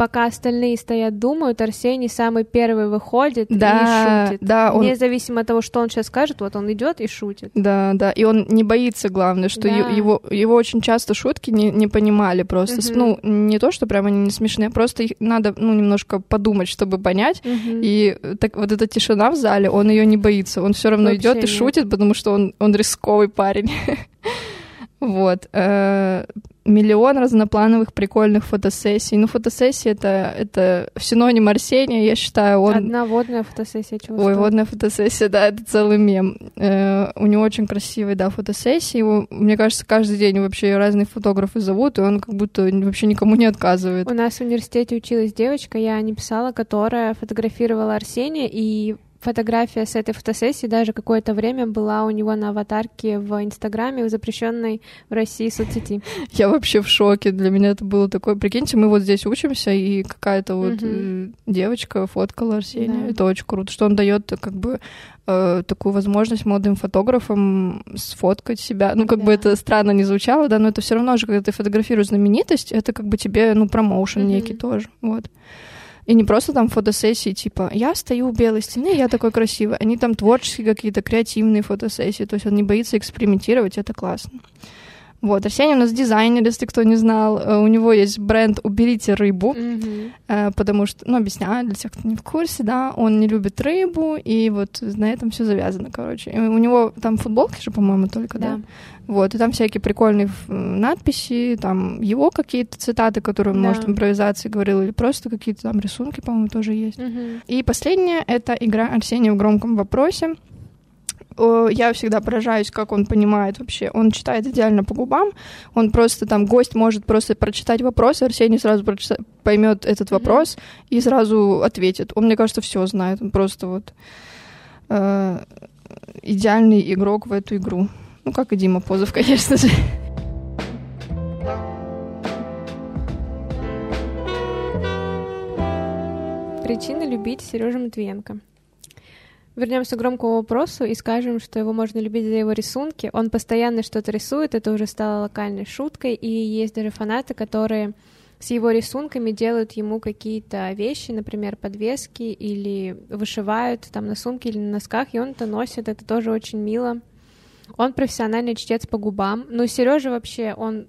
пока остальные стоят, думают, Арсений самый первый выходит Да, и шутит. да, он- Независимо от того, что он сейчас скажет, вот он идет и шутит. Да, да, и он не боится, главное, что Да. его, его очень часто шутки не, не понимали просто. Мгм. Ну, не то, что прям они не смешные, просто их надо, ну, немножко подумать, чтобы понять. Мгм. И так вот эта тишина в зале, он ее не боится. Он все равно идет и шутит, потому что он, он рисковый парень. Вот. э, Миллион разноплановых прикольных фотосессий. Ну, фотосессии это, это синоним Арсения, я считаю. Он... Одна водная фотосессия чего Ой, водная фотосессия, да, это целый мем. Э, у него очень красивые, да, фотосессии. Его, мне кажется, каждый день вообще разные фотографы зовут, и он как будто вообще никому не отказывает. У нас в университете училась девочка, я не писала, которая фотографировала Арсения, и фотография с этой фотосессии даже какое-то время была у него на аватарке в Инстаграме, в запрещенной в России соцсети. Я вообще в шоке. Для меня это было такое. Прикиньте, мы вот здесь учимся, и какая-то вот э, девочка фоткала Арсения. Да. Это очень круто, что он дает как бы э, такую возможность молодым фотографам сфоткать себя. Ну, как бы Да. это странно не звучало, да, но это все равно же, когда ты фотографируешь знаменитость, это как бы тебе, ну, промоушен Мгм. некий тоже. Вот. И не просто там фотосессии, типа, я стою у белой стены, я такой красивый. Они там творческие какие-то, креативные фотосессии. То есть он не боится экспериментировать, это классно. Вот, Арсений у нас дизайнер, если кто не знал. Э, У него есть бренд «Уберите рыбу», э, потому что, ну, объясняю для тех, кто не в курсе, да, он не любит рыбу, и вот на этом все завязано, короче. И у него там футболки же, по-моему, только, да? Да. Вот, и там всякие прикольные надписи, там его какие-то цитаты, которые он, Да. может, в импровизации говорил, или просто какие-то там рисунки, по-моему, тоже есть. Мгм. И последнее — это игра Арсения в громком вопросе. О, Я всегда поражаюсь, как он понимает вообще. Он читает идеально по губам. Он просто там, гость может просто прочитать вопрос, и Арсений сразу прочита- поймет этот Мгм. вопрос и сразу ответит. Он, мне кажется, все знает. Он просто вот э, идеальный игрок в эту игру. Ну, как и Дима Позов, конечно же. Причина любить Сережу Матвиенко. Вернемся к громкому вопросу и скажем, что его можно любить за его рисунки. Он постоянно что-то рисует, это уже стало локальной шуткой, и есть даже фанаты, которые с его рисунками делают ему какие-то вещи, например, подвески, или вышивают там на сумке или на носках, и он это носит, это тоже очень мило. Он профессиональный чтец по губам. Ну, Сережа вообще, он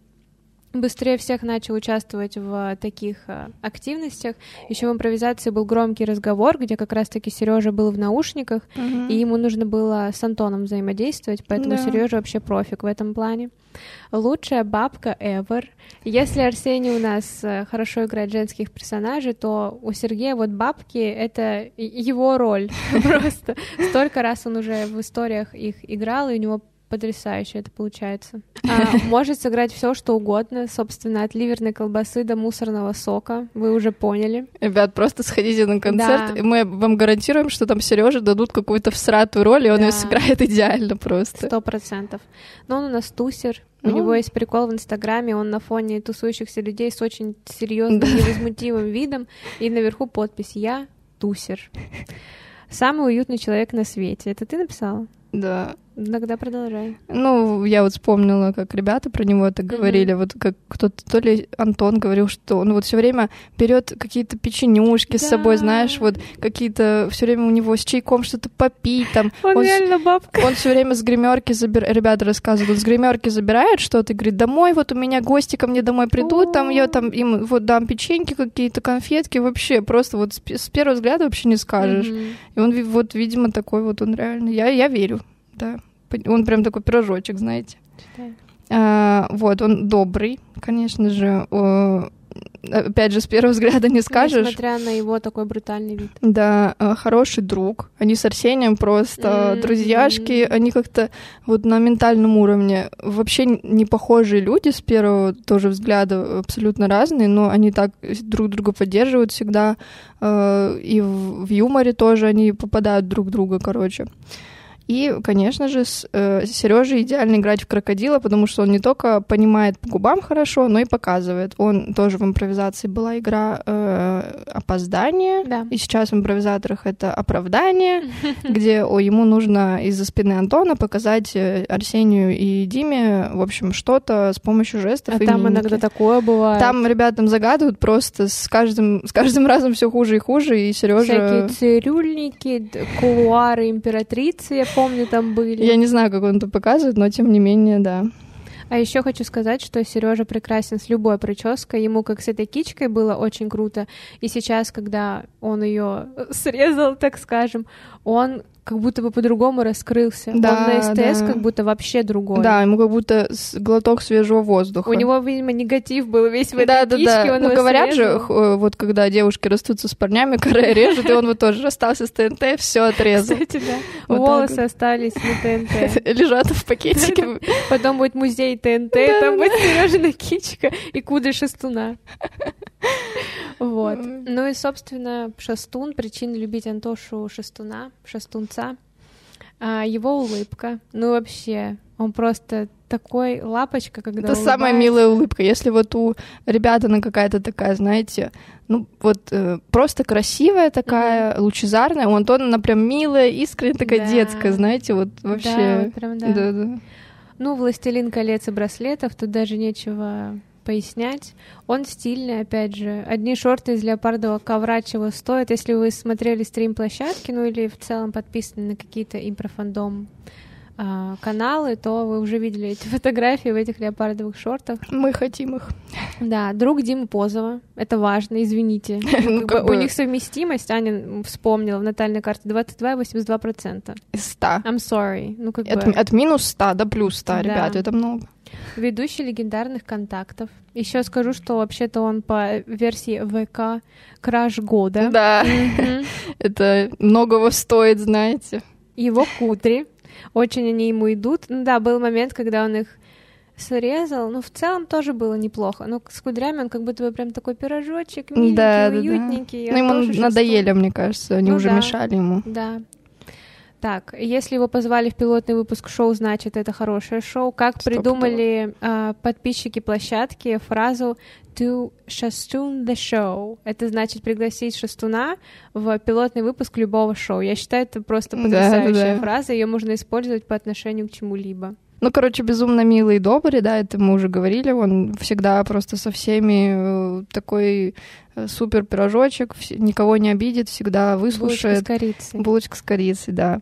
быстрее всех начал участвовать в таких э, активностях. Еще в импровизации был громкий разговор, где как раз-таки Сережа был в наушниках, и ему нужно было с Антоном взаимодействовать, поэтому Да. Сережа вообще профик в этом плане. Лучшая бабка ever. Если Арсений у нас э, хорошо играет женских персонажей, то у Сергея вот бабки — это его роль. Просто столько раз он уже в историях их играл, и у него потрясающе это получается. А, может сыграть все, что угодно, собственно, от ливерной колбасы до мусорного сока. Вы уже поняли. Ребят, просто сходите на концерт, Да. и мы вам гарантируем, что там Сереже дадут какую-то всратую роль, и он Да. ее сыграет идеально просто. Сто процентов. Но он у нас тусер. У Ну. него есть прикол в Инстаграме, он на фоне тусующихся людей с очень серьезным, Да. невозмутимым видом, и наверху подпись «Я тусер». Самый уютный человек на свете. Это ты написала? Да. Тогда продолжай. Ну, я вот вспомнила, как ребята про него это говорили. Mm-hmm. Вот как кто-то, то ли Антон говорил, что он вот все время берет какие-то печенюшки да. с собой, знаешь, вот какие-то все время у него с чайком что-то попить там. Он, он реально бабка. Он все время с гримерки забирает, ребята рассказывают, он с гримерки забирает что-то и говорит, домой, вот у меня гости ко мне домой придут, там я там им вот дам печеньки какие-то, конфетки, вообще просто вот с, с первого взгляда вообще не скажешь. Mm-hmm. И он вот, видимо, такой вот он реально. Я, я верю да. Он прям такой пирожочек, знаете. А, вот, он добрый, конечно же. О, опять же, с первого взгляда не скажешь. Несмотря на его такой брутальный вид. Да, а, хороший друг. Они с Арсением просто mm-hmm. друзьяшки. Они как-то вот на ментальном уровне вообще не похожие люди с первого тоже взгляда, абсолютно разные, но они так друг друга поддерживают всегда. А, и в юморе тоже они попадают друг в друга, короче. И, конечно же, с э, Сережей идеально играть в крокодила, потому что он не только понимает по губам хорошо, но и показывает. Он тоже в импровизации была игра э, опоздание, да. и сейчас в импровизаторах это оправдание, где о, ему нужно из-за спины Антона показать э, Арсению и Диме, в общем, что-то с помощью жестов. А там иногда такое бывает. Там ребятам загадывают просто с каждым, с каждым разом все хуже и хуже, и Сережа... Всякие цирюльники, кулуары императрицы, я помню, там были. Я не знаю, как он это показывает, но тем не менее, да. А еще хочу сказать, что Сережа прекрасен с любой прической. Ему как с этой кичкой было очень круто. И сейчас, когда он ее срезал, так скажем, он как будто бы по-другому раскрылся. Да, Он на СТС да. как будто вообще другой. Да, ему как будто глоток свежего воздуха. У него, видимо, негатив был весь в этой да, да, кичке, да. он Ну, говорят срезал. же, э, вот когда девушки растутся с парнями, каре режет, и он вот тоже расстался с ТНТ, все отрезал. Кстати, да. Волосы остались на ТНТ. Лежат в пакетике. Потом будет музей ТНТ, там будет Сережина кичка и кудри шестуна. Вот. Ну и, собственно, шестун, причина любить Антошу шестуна, шестунца. А, его улыбка. Ну вообще, он просто такой лапочка, когда Это самая милая улыбка. Если вот у ребят она какая-то такая, знаете, ну вот э, просто красивая такая, лучезарная, у Антона она прям милая, искренне такая Да. детская, знаете, вот Да, вообще. вот прям да. Да, да. Ну, «Властелин колец» и браслетов, тут даже нечего пояснять. Он стильный, опять же. Одни шорты из леопардового ковра чего стоят. Если вы смотрели стрим площадки, ну или в целом подписаны на какие-то импрофандом а, каналы, то вы уже видели эти фотографии в этих леопардовых шортах. Мы хотим их. Да, друг Димы Позова. Это важно, извините. Ну, Как как бы У них совместимость, Аня вспомнила, в натальной карте 22 и 82%. Из 100. I'm sorry. Ну, как От, бы... от минус 100 до плюс 100, Да. ребят, это много. Ведущий легендарных контактов. Еще скажу, что вообще-то он по версии ВК краш года. Да, это многого стоит, знаете. Его кудри. Очень они ему идут. Ну да, был момент, когда он их срезал. Ну, в целом тоже было неплохо. Но с кудрями он как будто бы прям такой пирожочек, миленький, Да, да, да. уютненький. Ну, Он ему надоели, мне кажется, они Ну уже да. мешали ему. Да. Так, если его позвали в пилотный выпуск шоу, значит, это хорошее шоу. Как Стопудово. придумали а, подписчики площадки фразу «to shastun the show». Это значит пригласить шастуна в пилотный выпуск любого шоу. Я считаю, это просто Да, потрясающая да. фраза. Ее можно использовать по отношению к чему-либо. Ну, короче, безумно милый и добрый, да, это мы уже говорили. Он всегда просто со всеми э, такой э, супер пирожочек, никого не обидит, всегда Булочка выслушает. с корицей. Булочка с корицей, да.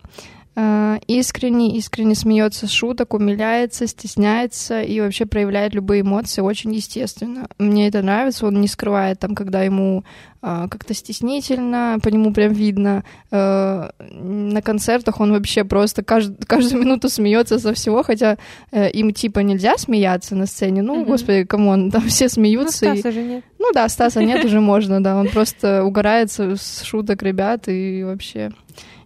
А, Искренне, искренне смеется с шуток, умиляется, стесняется и вообще проявляет любые эмоции очень естественно. Мне это нравится, он не скрывает там, когда ему а, как-то стеснительно, по нему прям видно. Э, на концертах он вообще просто кажд- каждую минуту смеется со всего, хотя э, им типа нельзя смеяться на сцене. Ну, Мгм. господи, come on, там все Ну, смеются. и- Стаса же нет. ну да, Стаса нет, уже можно, да. Он просто угорается с шуток ребят и вообще...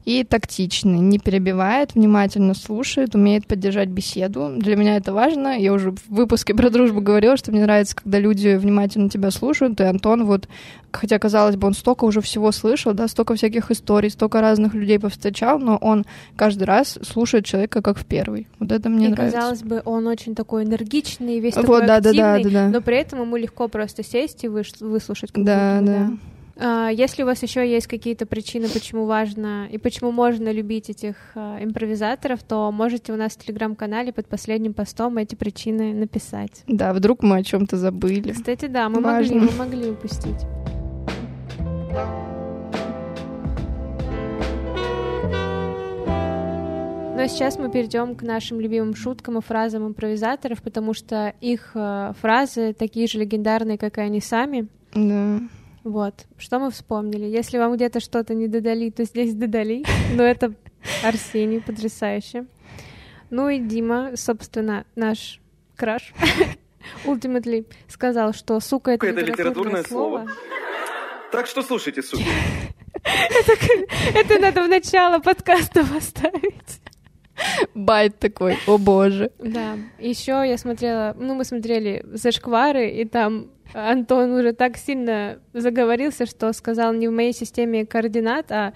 И тактичный, не перебивает, внимательно слушает, умеет поддержать беседу. Для меня это важно. Я уже в выпуске про дружбу говорила, что мне нравится, когда люди внимательно тебя слушают. И Антон вот, хотя, казалось бы, он столько уже всего слышал, да, столько всяких историй, столько разных людей повстречал, но он каждый раз слушает человека как в первый. Вот это мне И, нравится. казалось бы, он очень такой энергичный, весь Вот, такой да, да, да, активный, да, да. но при этом ему легко просто сесть и выслушать. Да, бы, да. А, Если у вас еще есть какие-то причины, почему важно и почему можно любить этих а, импровизаторов, то можете у нас в телеграм-канале под последним постом эти причины написать. Да, вдруг мы о чем-то забыли. Кстати, да, мы Важно. могли, мы могли упустить. Ну а сейчас мы перейдем к нашим любимым шуткам и фразам импровизаторов, потому что их э, фразы такие же легендарные, как и они сами. Да. Вот, что мы вспомнили. Если вам где-то что-то не додали, то здесь додали. Но это Арсений, потрясающе. Ну и Дима, собственно, наш краш, ultimately сказал, что сука — это, Это литературное слово. Так что слушайте, суки. Это надо в начало подкаста поставить. Байт такой, о боже. Да. Еще я смотрела, ну, мы смотрели «Зашквары», и там Антон уже так сильно заговорился, что сказал не в моей системе координат, а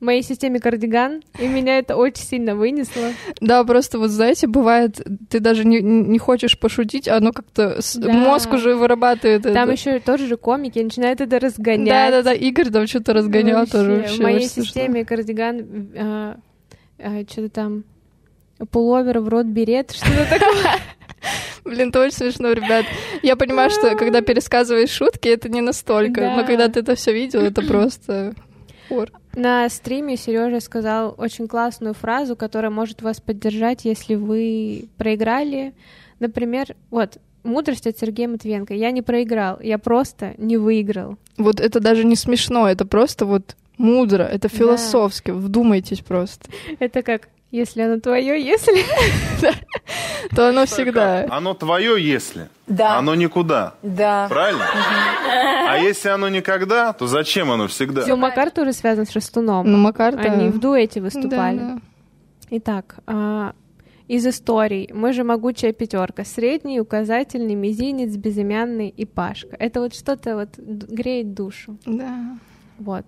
в моей системе кардиган, и меня это очень сильно вынесло. Да, просто вот знаете, бывает, ты даже не, не хочешь пошутить, а оно как-то Да. мозг уже вырабатывает Там это. еще тоже же комики начинают это разгонять. Да, да, да, Игорь там что-то разгонял Вообще, тоже вообще. В моей системе кардиган что-то там пуловер в рот берет, что-то такое. Блин, это очень смешно, ребят. Я понимаю, что когда пересказываешь шутки, это не настолько. Да. Но когда ты это все видел, это просто хор. На стриме Сережа сказал очень классную фразу, которая может вас поддержать, если вы проиграли. Например, вот, мудрость от Сергея Матвенко. Я не проиграл, я просто не выиграл. Вот это даже не смешно, это просто вот мудро, это философски. Вдумайтесь просто. Это как, если оно твое, если... То оно всегда. Оно твое, если. Да. Оно никуда. Да. Правильно? А если оно никогда, то зачем оно всегда? Все, Макар тоже связан с Шестуном. Ну, Макар. Они в дуэте выступали. Итак, а, из историй. Мы же могучая пятерка. Средний, указательный, мизинец, безымянный и Пашка. Это вот что-то вот греет душу. Да. Вот.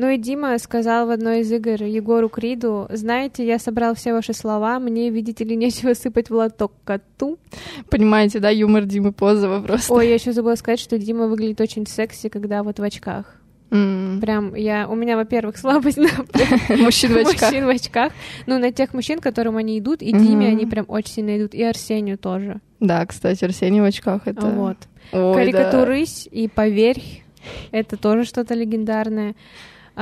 Ну и Дима сказал в одной из игр Егору Криду, знаете, я собрал все ваши слова, мне, видите ли, нечего сыпать в лоток коту. Понимаете, да, юмор Димы Позова просто. Ой, я еще забыла сказать, что Дима выглядит очень секси, когда вот в очках. М. Прям я, у меня, во-первых, слабость на Мужчин в очках. мужчин в очках. Ну, на тех мужчин, к которым они идут, и. Диме они прям очень сильно идут, и Арсению тоже. Да, кстати, Арсений в очках это... Вот. Карикатурысь и поверь, это тоже что-то легендарное.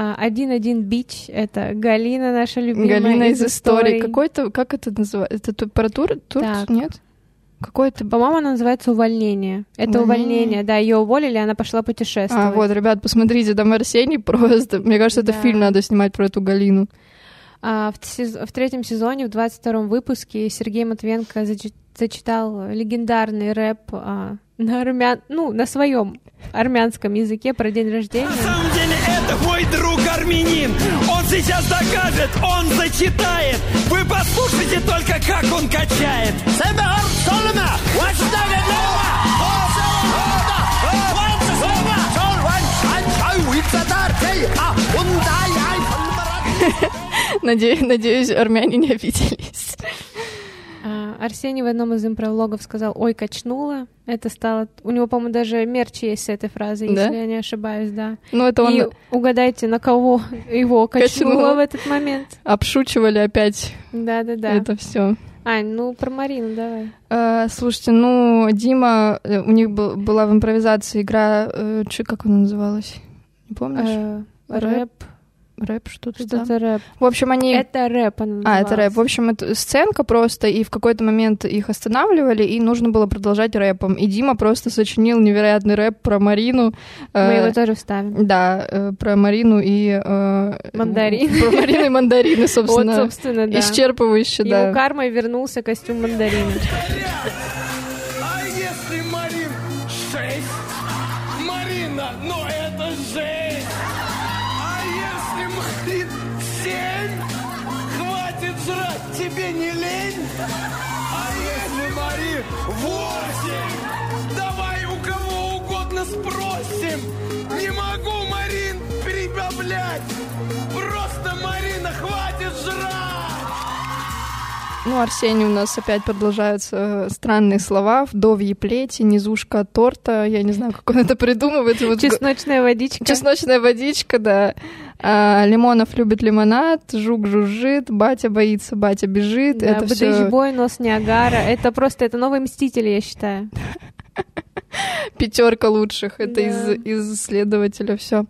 А, Один-один бич, это Галина наша любимая Галина из истории. историй. Какой-то, как это называется? Это ту- про тур? тур? Так. Нет? Какой-то... По-моему, она называется увольнение. Это Увольнение. увольнение, да, ее уволили, она пошла путешествовать. А, вот, ребят, посмотрите, там Арсений просто... Мне кажется, это Да. фильм надо снимать про эту Галину. А, в, сез- в третьем сезоне, в 22 выпуске, Сергей Матвенко зачи- зачитал легендарный рэп а, на армян, ну, на своем армянском языке про день рождения. На самом деле это мой друг армянин. Он сейчас докажет, он зачитает. Вы послушайте только, как он качает. Надеюсь, надеюсь, армяне не обиделись. А, Арсений в одном из импровлогов сказал «Ой, качнула». Это стало... У него, по-моему, даже мерч есть с этой фразой, Да? если я не ошибаюсь, да. Ну, это он И угадайте, на кого его качнуло, Качнуло. в этот момент. обшучивали опять Да-да-да. это все. Ань, ну про Марину давай. Э, слушайте, ну, Дима, э, у них был- была в импровизации игра, э, как она называлась? Не помнишь? Э, рэп? Рэп. Рэп, что-то там. Что-то рэп. В общем, они... Это рэп она А, это рэп. В общем, это сценка просто, и в какой-то момент их останавливали, и нужно было продолжать рэпом. И Дима просто сочинил невероятный рэп про Марину. Мы Э, его тоже вставим. Да, э, про Марину и... э, Мандарин. Про Марину и мандарины, Вот, собственно. собственно, да. Исчерпывающе, Ему да. кармой вернулся костюм мандарина. Тебе не лень? А если Марин 8? Давай у кого угодно спросим! Не могу, Марин, прибавлять! Просто, Марина, хватит жрать! Ну, Арсений у нас опять продолжаются э, странные слова. Вдовьи плети, низушка торта. Я не знаю, как он это придумывает. Вот Чесночная водичка. Чесночная водичка, да. А, Лимонов любит лимонад, жук жужжит, батя боится, батя бежит. Да, это все Бадыч-бой, нос Ниагара. Это просто, это новые мстители, я считаю. пятерка лучших. Это Да. из, из исследователя все.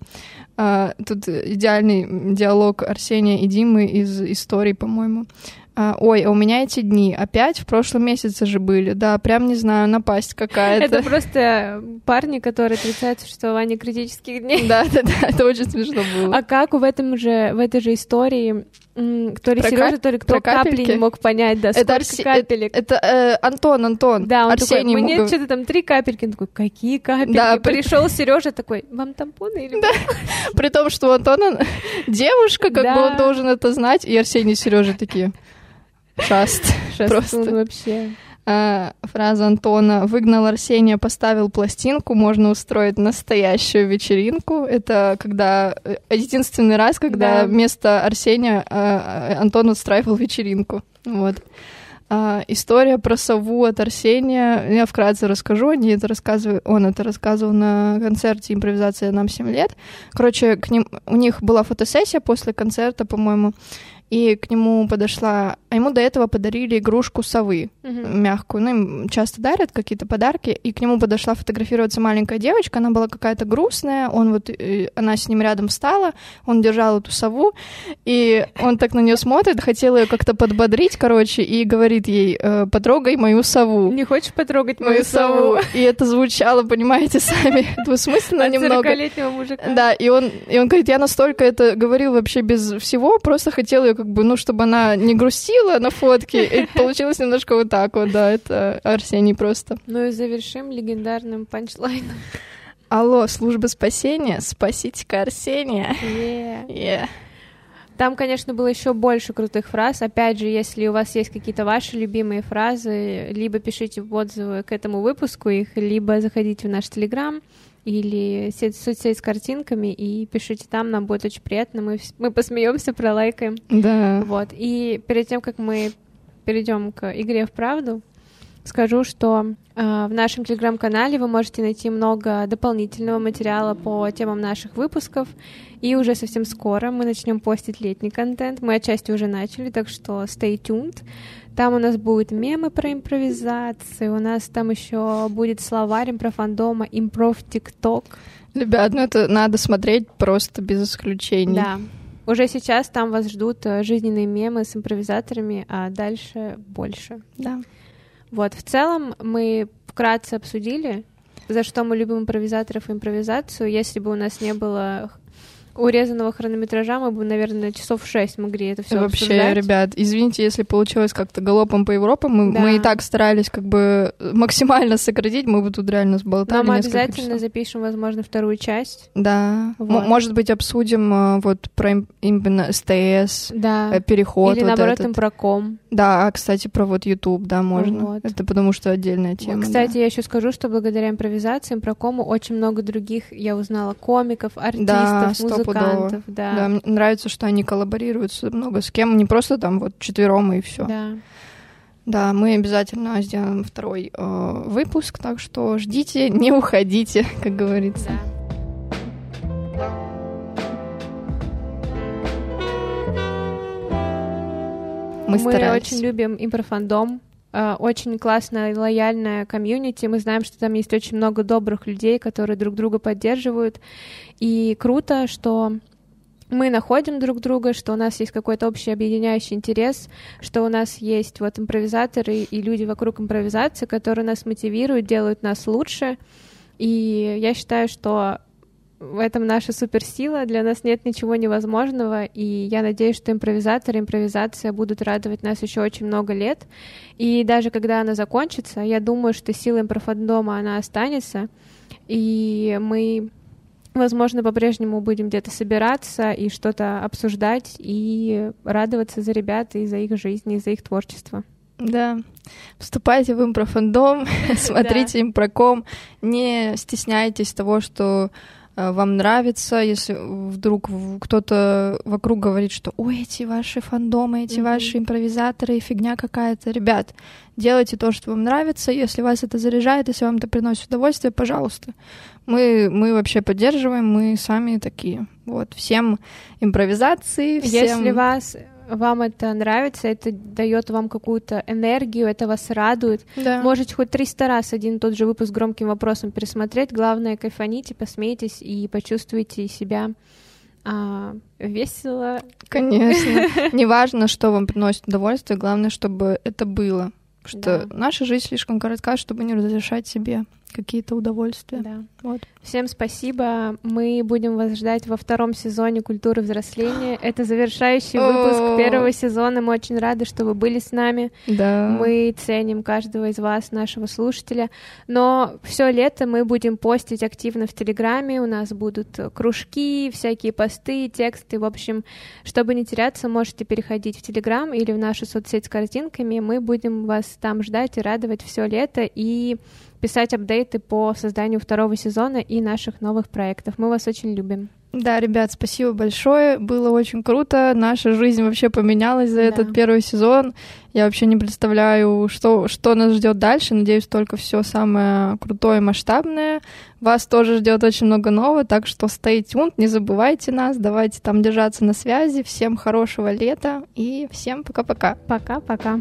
тут идеальный диалог Арсения и Димы из истории, по-моему. А, Ой, а у меня эти дни опять в прошлом месяце же были. Да, прям не знаю, напасть какая-то. Это просто парни, которые отрицают существование критических дней. Да, да, да, это очень смешно было. А как в этом же, в этой же истории, то ли Про Сережа, кап- то ли кто капли не мог понять, да, сколько Арсе- капелек. Это э, Антон, Антон. Да, он Арсений такой, мне что-то там три капельки. Он такой, какие капельки? Да, при- Пришел Сережа такой, вам тампоны или При том, что у Антона девушка, как Да. бы он должен это знать, и Арсений и Сережа такие. Шаст. Шастун Просто. вообще. А, фраза Антона «Выгнал Арсения, поставил пластинку, можно устроить настоящую вечеринку». Это когда э, единственный раз, когда Да. вместо Арсения э, Антон устраивал вечеринку. Вот. А, история про сову от Арсения. Я вкратце расскажу. Они это рассказывали, он это рассказывал на концерте импровизация нам 7 лет. Короче, к ним, у них была фотосессия после концерта, по-моему, и к нему подошла, а ему до этого подарили игрушку совы Мгм. мягкую. Ну, им часто дарят какие-то подарки. И к нему подошла фотографироваться маленькая девочка. Она была какая-то грустная. Он вот, э, она с ним рядом встала. Он держал эту сову. И он так на нее смотрит, хотел ее как-то подбодрить, короче, и говорит ей, э, потрогай мою сову. Не хочешь потрогать Мою сову. И это звучало, понимаете, сами, двусмысленно От немного. 40-летнего мужика. Да, и он, и он говорит, я настолько это говорил вообще без всего, просто хотел ее как бы, ну, чтобы она не грустила на фотке, и получилось немножко вот так вот, да, это Арсений просто. Ну и завершим легендарным панчлайном. Алло, служба спасения, спасите-ка Арсения. Yeah. Yeah. Там, конечно, было еще больше крутых фраз. Опять же, если у вас есть какие-то ваши любимые фразы, либо пишите в отзывы к этому выпуску их, либо заходите в наш Телеграм или сеть, соцсеть с картинками и пишите там, нам будет очень приятно, мы, мы посмеемся, пролайкаем. Да. Вот. И перед тем, как мы перейдем к игре в правду, скажу, что э, в нашем телеграм-канале вы можете найти много дополнительного материала по темам наших выпусков. И уже совсем скоро мы начнем постить летний контент. Мы отчасти уже начали, так что stay tuned. Там у нас будут мемы про импровизацию, у нас там еще будет словарь про фандома, импров ТикТок. Ребят, ну это надо смотреть просто без исключений. Да. Уже сейчас там вас ждут э, жизненные мемы с импровизаторами, а дальше больше. Да. Вот, в целом мы вкратце обсудили, за что мы любим импровизаторов и импровизацию. Если бы у нас не было урезанного хронометража, мы бы, наверное, часов шесть могли это все Вообще, обсуждать. ребят, извините, если получилось как-то галопом по Европам. Мы, Да. мы и так старались как бы максимально сократить. Мы бы тут реально сболтали Но мы обязательно часов. запишем, возможно, вторую часть. Да. М- Вот. может быть, обсудим а, вот про им- именно СТС, Да. э, переход. Или вот наоборот, этот. импроком. Да, а, кстати, про вот YouTube, да, можно. Вот. Это потому что отдельная тема. Кстати, да. я еще скажу, что благодаря импровизации, импрокому очень много других я узнала комиков, артистов, Да, стопудово. музыкантов. Да. Да, мне нравится, что они коллаборируют много с кем, не просто там вот четвером и все. Да. Да. мы обязательно сделаем второй э, выпуск, так что ждите, не уходите, как говорится. Да. Мы, старались. очень любим импрофандом. Э, Очень классная, лояльная комьюнити. Мы знаем, что там есть очень много добрых людей, которые друг друга поддерживают. И круто, что мы находим друг друга, что у нас есть какой-то общий объединяющий интерес, что у нас есть вот импровизаторы и люди вокруг импровизации, которые нас мотивируют, делают нас лучше. И я считаю, что в этом наша суперсила, для нас нет ничего невозможного, и я надеюсь, что импровизаторы, импровизация будут радовать нас еще очень много лет. И даже когда она закончится, я думаю, что сила импрофандома, она останется, и мы, возможно, по-прежнему будем где-то собираться и что-то обсуждать, и радоваться за ребят и за их жизнь, и за их творчество. Да. Вступайте в импрофандом, смотрите импроком, не стесняйтесь того, что вам нравится, если вдруг кто-то вокруг говорит, что ой, эти ваши фандомы, эти Мгм. ваши импровизаторы, фигня какая-то. Ребят, делайте то, что вам нравится, если вас это заряжает, если вам это приносит удовольствие, пожалуйста. Мы, мы вообще поддерживаем, мы сами такие. Вот, всем импровизации, всем... Если вас вам это нравится, это дает вам какую-то энергию, это вас радует. Да. Можете хоть 300 раз один и тот же выпуск громким вопросом пересмотреть. Главное, кайфаните, посмейтесь и почувствуйте себя а, весело. Конечно. Неважно, что вам приносит удовольствие, главное, чтобы это было. Что Да. наша жизнь слишком коротка, чтобы не разрешать себе какие-то удовольствия. Да. Вот. Всем спасибо. Мы будем вас ждать во втором сезоне культуры взросления. Это завершающий выпуск первого сезона. Мы очень рады, что вы были с нами. Да. Мы ценим каждого из вас, нашего слушателя. Но все лето мы будем постить активно в Телеграме. У нас будут кружки, всякие посты, тексты. В общем, чтобы не теряться, можете переходить в Телеграм или в нашу соцсеть с картинками. Мы будем вас там ждать и радовать все лето и писать апдейты по созданию второго сезона и наших новых проектов. Мы вас очень любим. Да, ребят, спасибо большое. Было очень круто. Наша жизнь вообще поменялась за Да. этот первый сезон. Я вообще не представляю, что, что нас ждет дальше. Надеюсь, только все самое крутое и масштабное. Вас тоже ждет очень много нового, так что stay tuned, не забывайте нас, давайте там держаться на связи. Всем хорошего лета и всем пока-пока. Пока-пока.